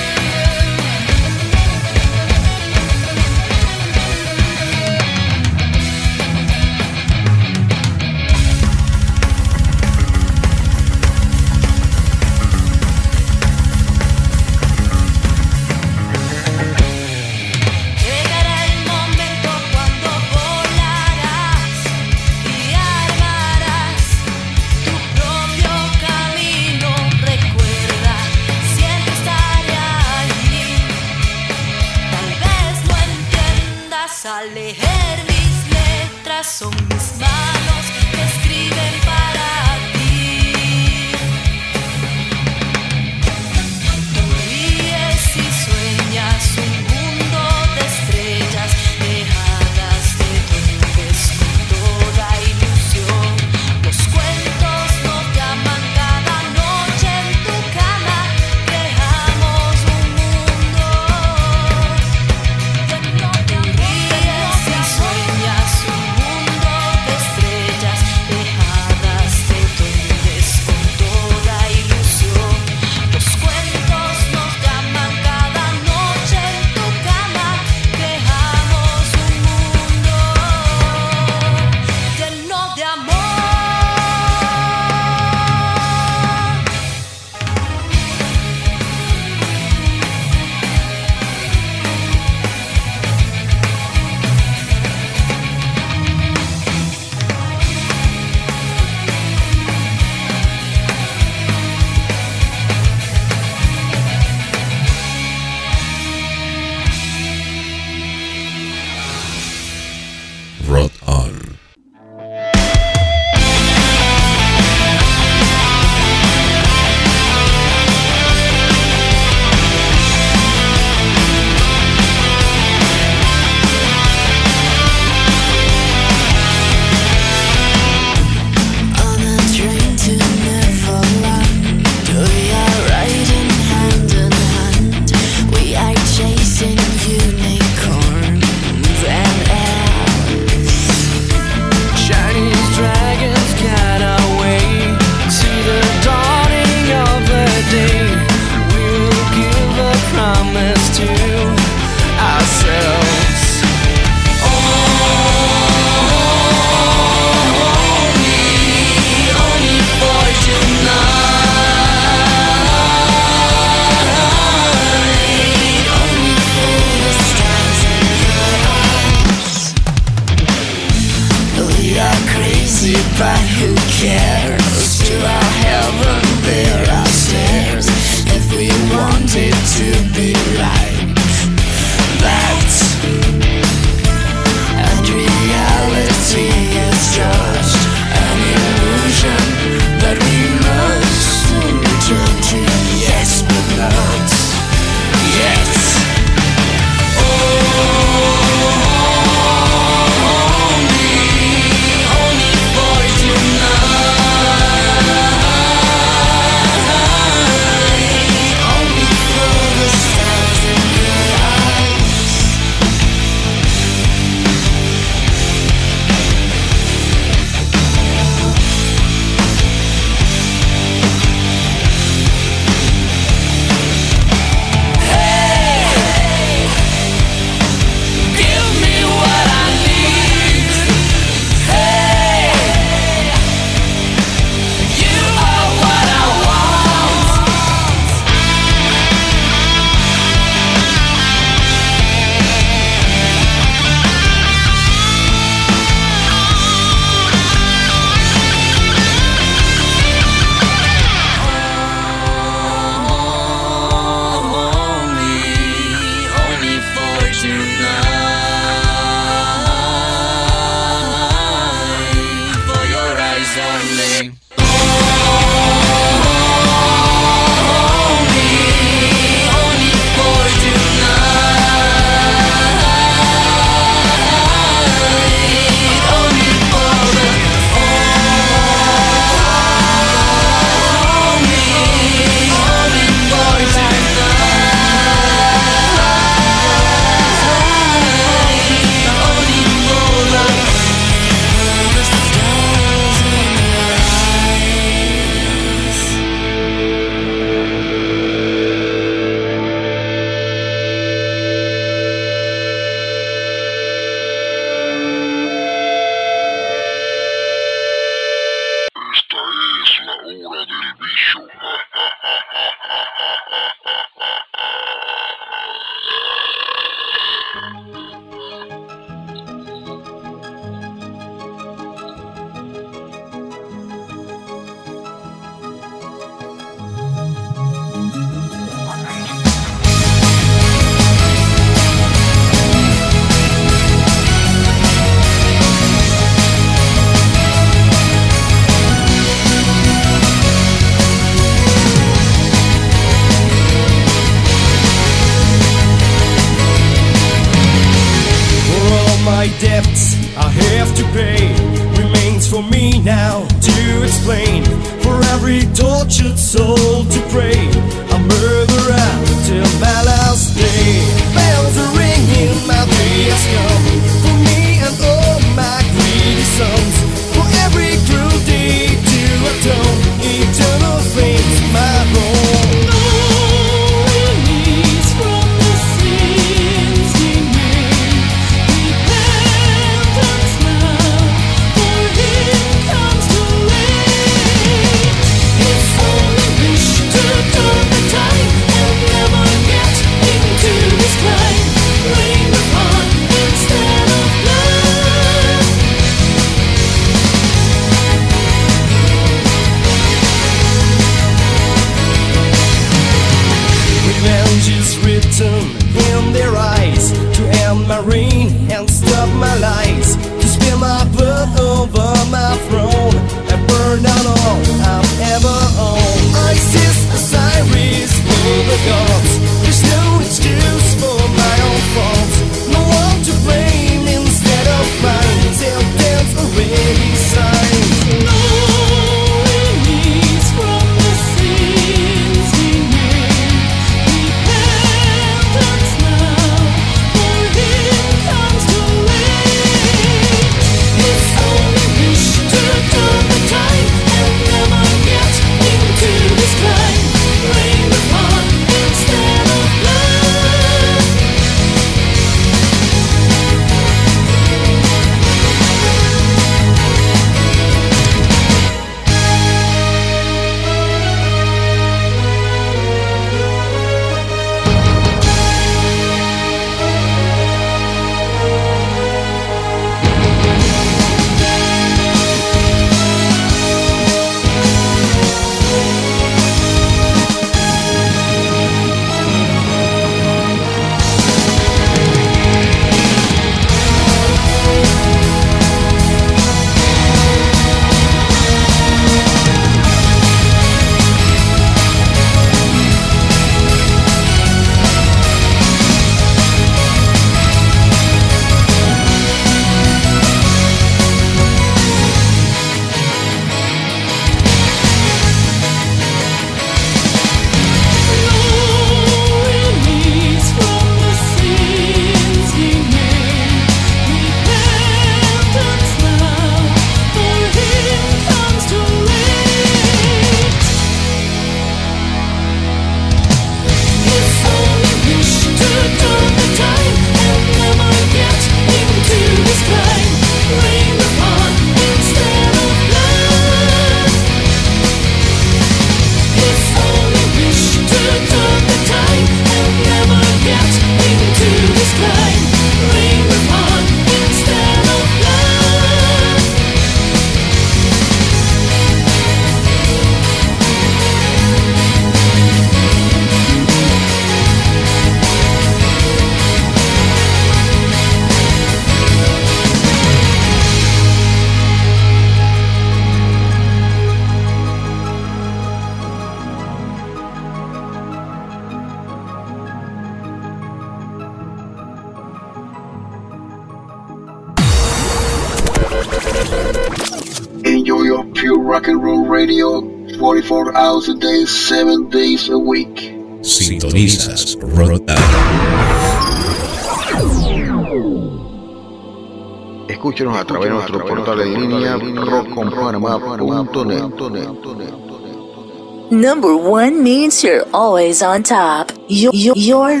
portal en línea rockconpanamá.net. Number one means you're always on top. You're, you're, you're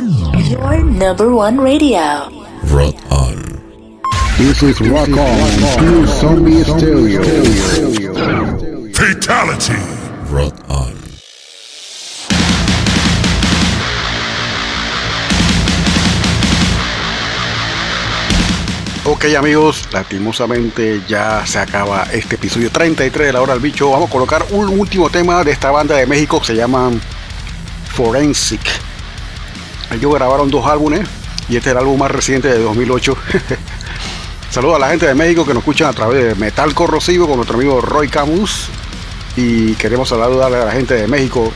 number one radio. Rock on. This is Rock On, through Zombie Stereo. Fatality. Ok amigos, lastimosamente ya se acaba este episodio 33 de la hora del bicho. Vamos a colocar un último tema de esta banda de México que se llama Forensic. Ellos grabaron dos álbumes y este es el álbum más reciente de 2008. Saludos a la gente de México que nos escuchan a través de Metal Corrosivo con nuestro amigo Roy Camus. Y queremos saludarle a la gente de México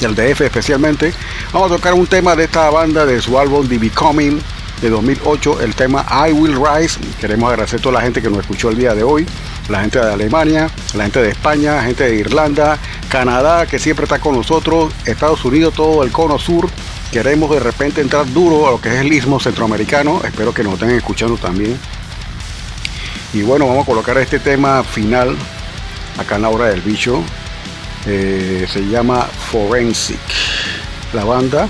y al DF especialmente. Vamos a tocar un tema de esta banda de su álbum The Becoming de 2008, el tema I Will Rise. Queremos agradecer a toda la gente que nos escuchó el día de hoy, la gente de Alemania, la gente de España, la gente de Irlanda, Canadá, que siempre está con nosotros, Estados Unidos, todo el cono sur. Queremos de repente entrar duro a lo que es el istmo centroamericano. Espero que nos estén escuchando también. Y bueno, vamos a colocar este tema final acá en la hora del bicho. Eh, se llama Forensic, la banda.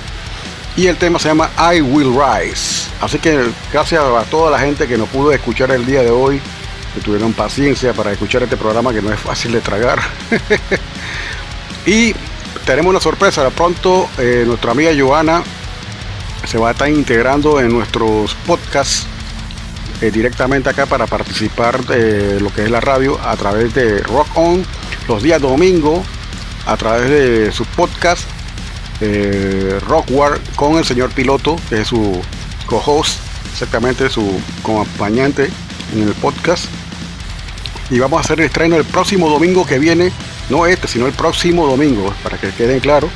Y el tema se llama I Will Rise. Así que gracias a toda la gente que nos pudo escuchar el día de hoy, que tuvieron paciencia para escuchar este programa que no es fácil de tragar. y tenemos una sorpresa. Pronto, eh, nuestra amiga Joana se va a estar integrando en nuestros podcasts eh, directamente acá para participar de lo que es la radio a través de Rock On los días domingo a través de su podcast eh, Rockwar con el señor piloto que es su co-host exactamente su acompañante en el podcast. Y vamos a hacer el estreno el próximo domingo que viene no este sino el próximo domingo para que queden claro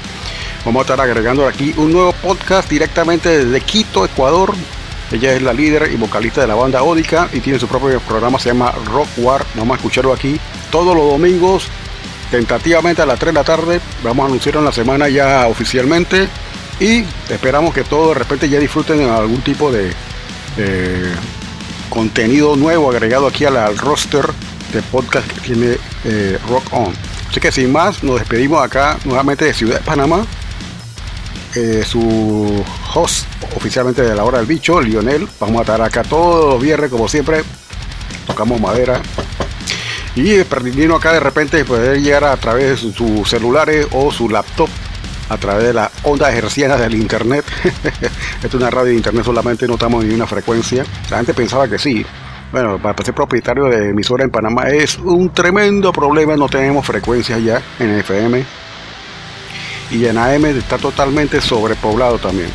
vamos a estar agregando aquí un nuevo podcast directamente desde Quito Ecuador. Ella es la líder y vocalista de la banda Ódica y tiene su propio programa, se llama Rock War. Vamos a escucharlo aquí todos los domingos, tentativamente a las 3 de la tarde. Vamos a anunciarlo en la semana ya oficialmente y esperamos que todos de repente ya disfruten algún tipo de contenido nuevo agregado aquí al, roster de podcast que tiene eh, Rock On. Así que sin más, nos despedimos acá nuevamente de Ciudad de Panamá. Eh, su host oficialmente de la hora del bicho, Lionel. Vamos a estar acá todos los viernes, como siempre. Tocamos madera. Y permitiendo acá de repente poder llegar a través de sus celulares o su laptop a través de las ondas hercianas del internet. Es una radio de internet, solamente no estamos una frecuencia. La gente pensaba que sí. Bueno, para ser propietario de emisora en Panamá es un tremendo problema. No tenemos frecuencias ya en FM y en AM está totalmente sobrepoblado también.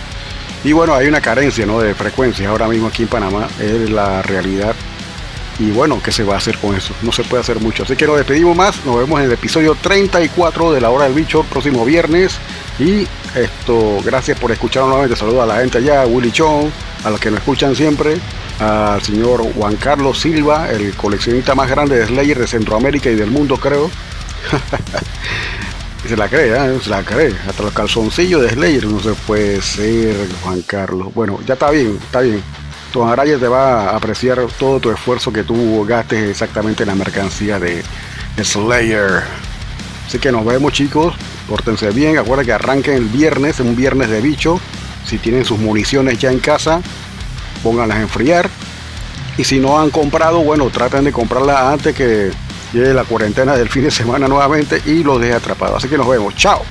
Y bueno, hay una carencia ¿no? de frecuencias ahora mismo aquí en Panamá, es la realidad. Y bueno, ¿qué se va a hacer con eso? No se puede hacer mucho. Así que nos despedimos más. Nos vemos en el episodio 34 de La Hora del Bicho, próximo viernes. Y esto, gracias por escucharnos nuevamente. Saludos a la gente allá, a Willy Chong, a los que nos escuchan siempre, al señor Juan Carlos Silva, el coleccionista más grande de Slayer de Centroamérica y del mundo, creo. se la cree, ¿eh? se la cree. Hasta los calzoncillos de Slayer no se puede ser, Juan Carlos. Bueno, ya está bien, está bien. Tu Araya te va a apreciar todo tu esfuerzo que tú gastes exactamente en la mercancía de Slayer. Así que nos vemos chicos, pórtense bien, acuerden que arranquen el viernes, un viernes de bicho. Si tienen sus municiones ya en casa, pónganlas a enfriar. Y si no han comprado, bueno, traten de comprarlas antes que llegue la cuarentena del fin de semana nuevamente y los deje atrapados. Así que nos vemos. Chao.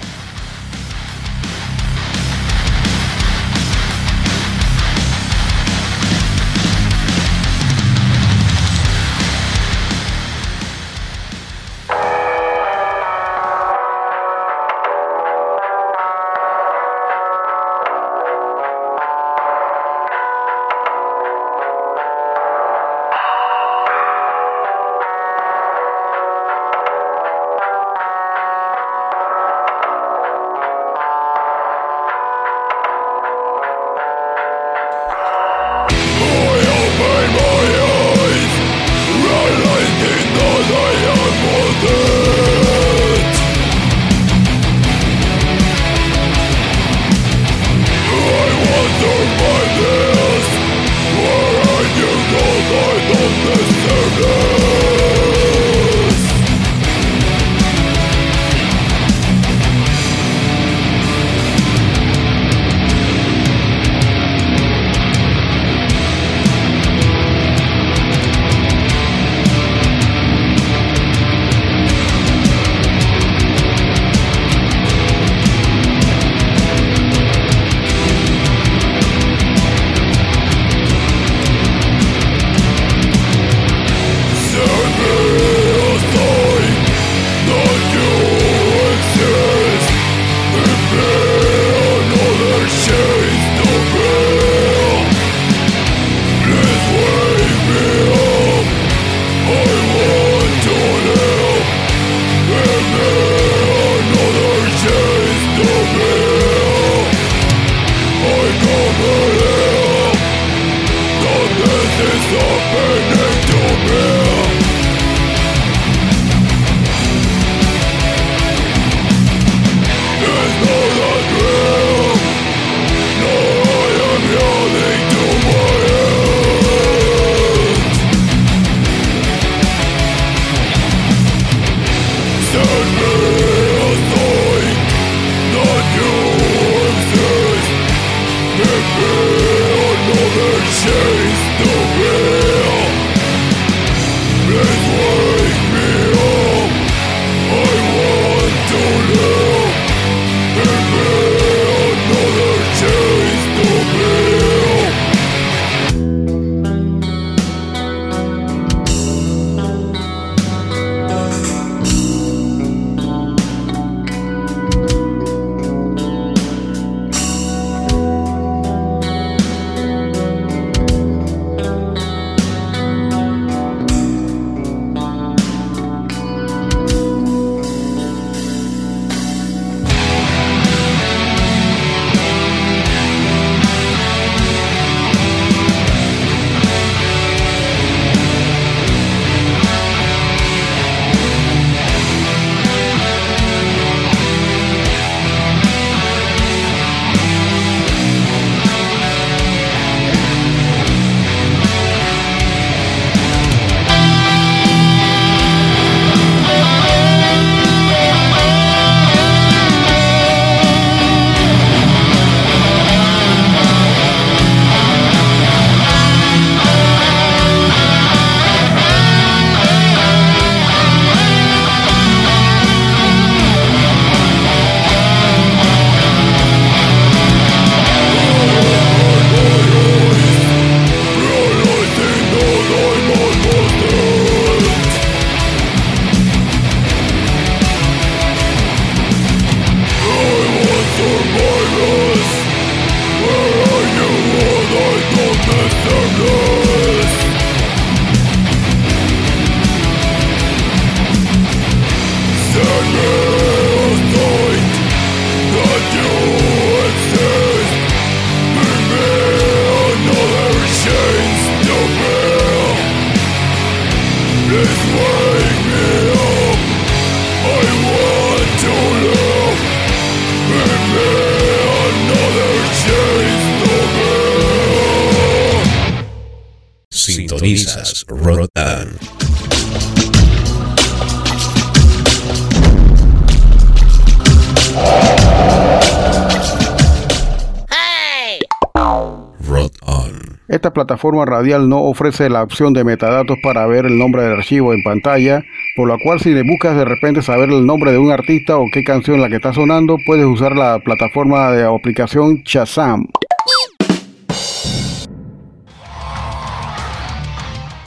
Plataforma radial no ofrece la opción de metadatos para ver el nombre del archivo en pantalla, por lo cual si le buscas de repente saber el nombre de un artista o qué canción la que está sonando, puedes usar la plataforma de aplicación Shazam.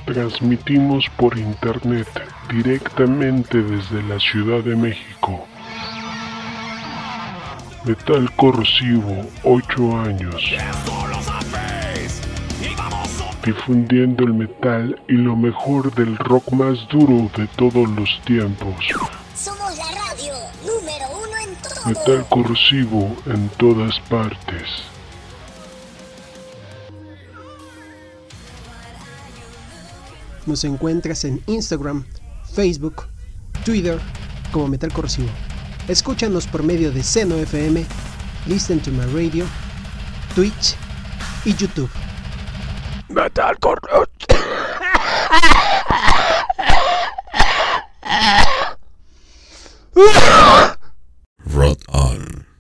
Transmitimos por internet directamente desde la Ciudad de México. Metal corrosivo, 8 años. Difundiendo el metal y lo mejor del rock más duro de todos los tiempos. Somos la radio número uno en todo. Metal corrosivo en todas partes. Nos encuentras en Instagram, Facebook, Twitter como Metal Corrosivo. Escúchanos por medio de Seno FM, Listen to My Radio, Twitch y YouTube. Metal corrosivo.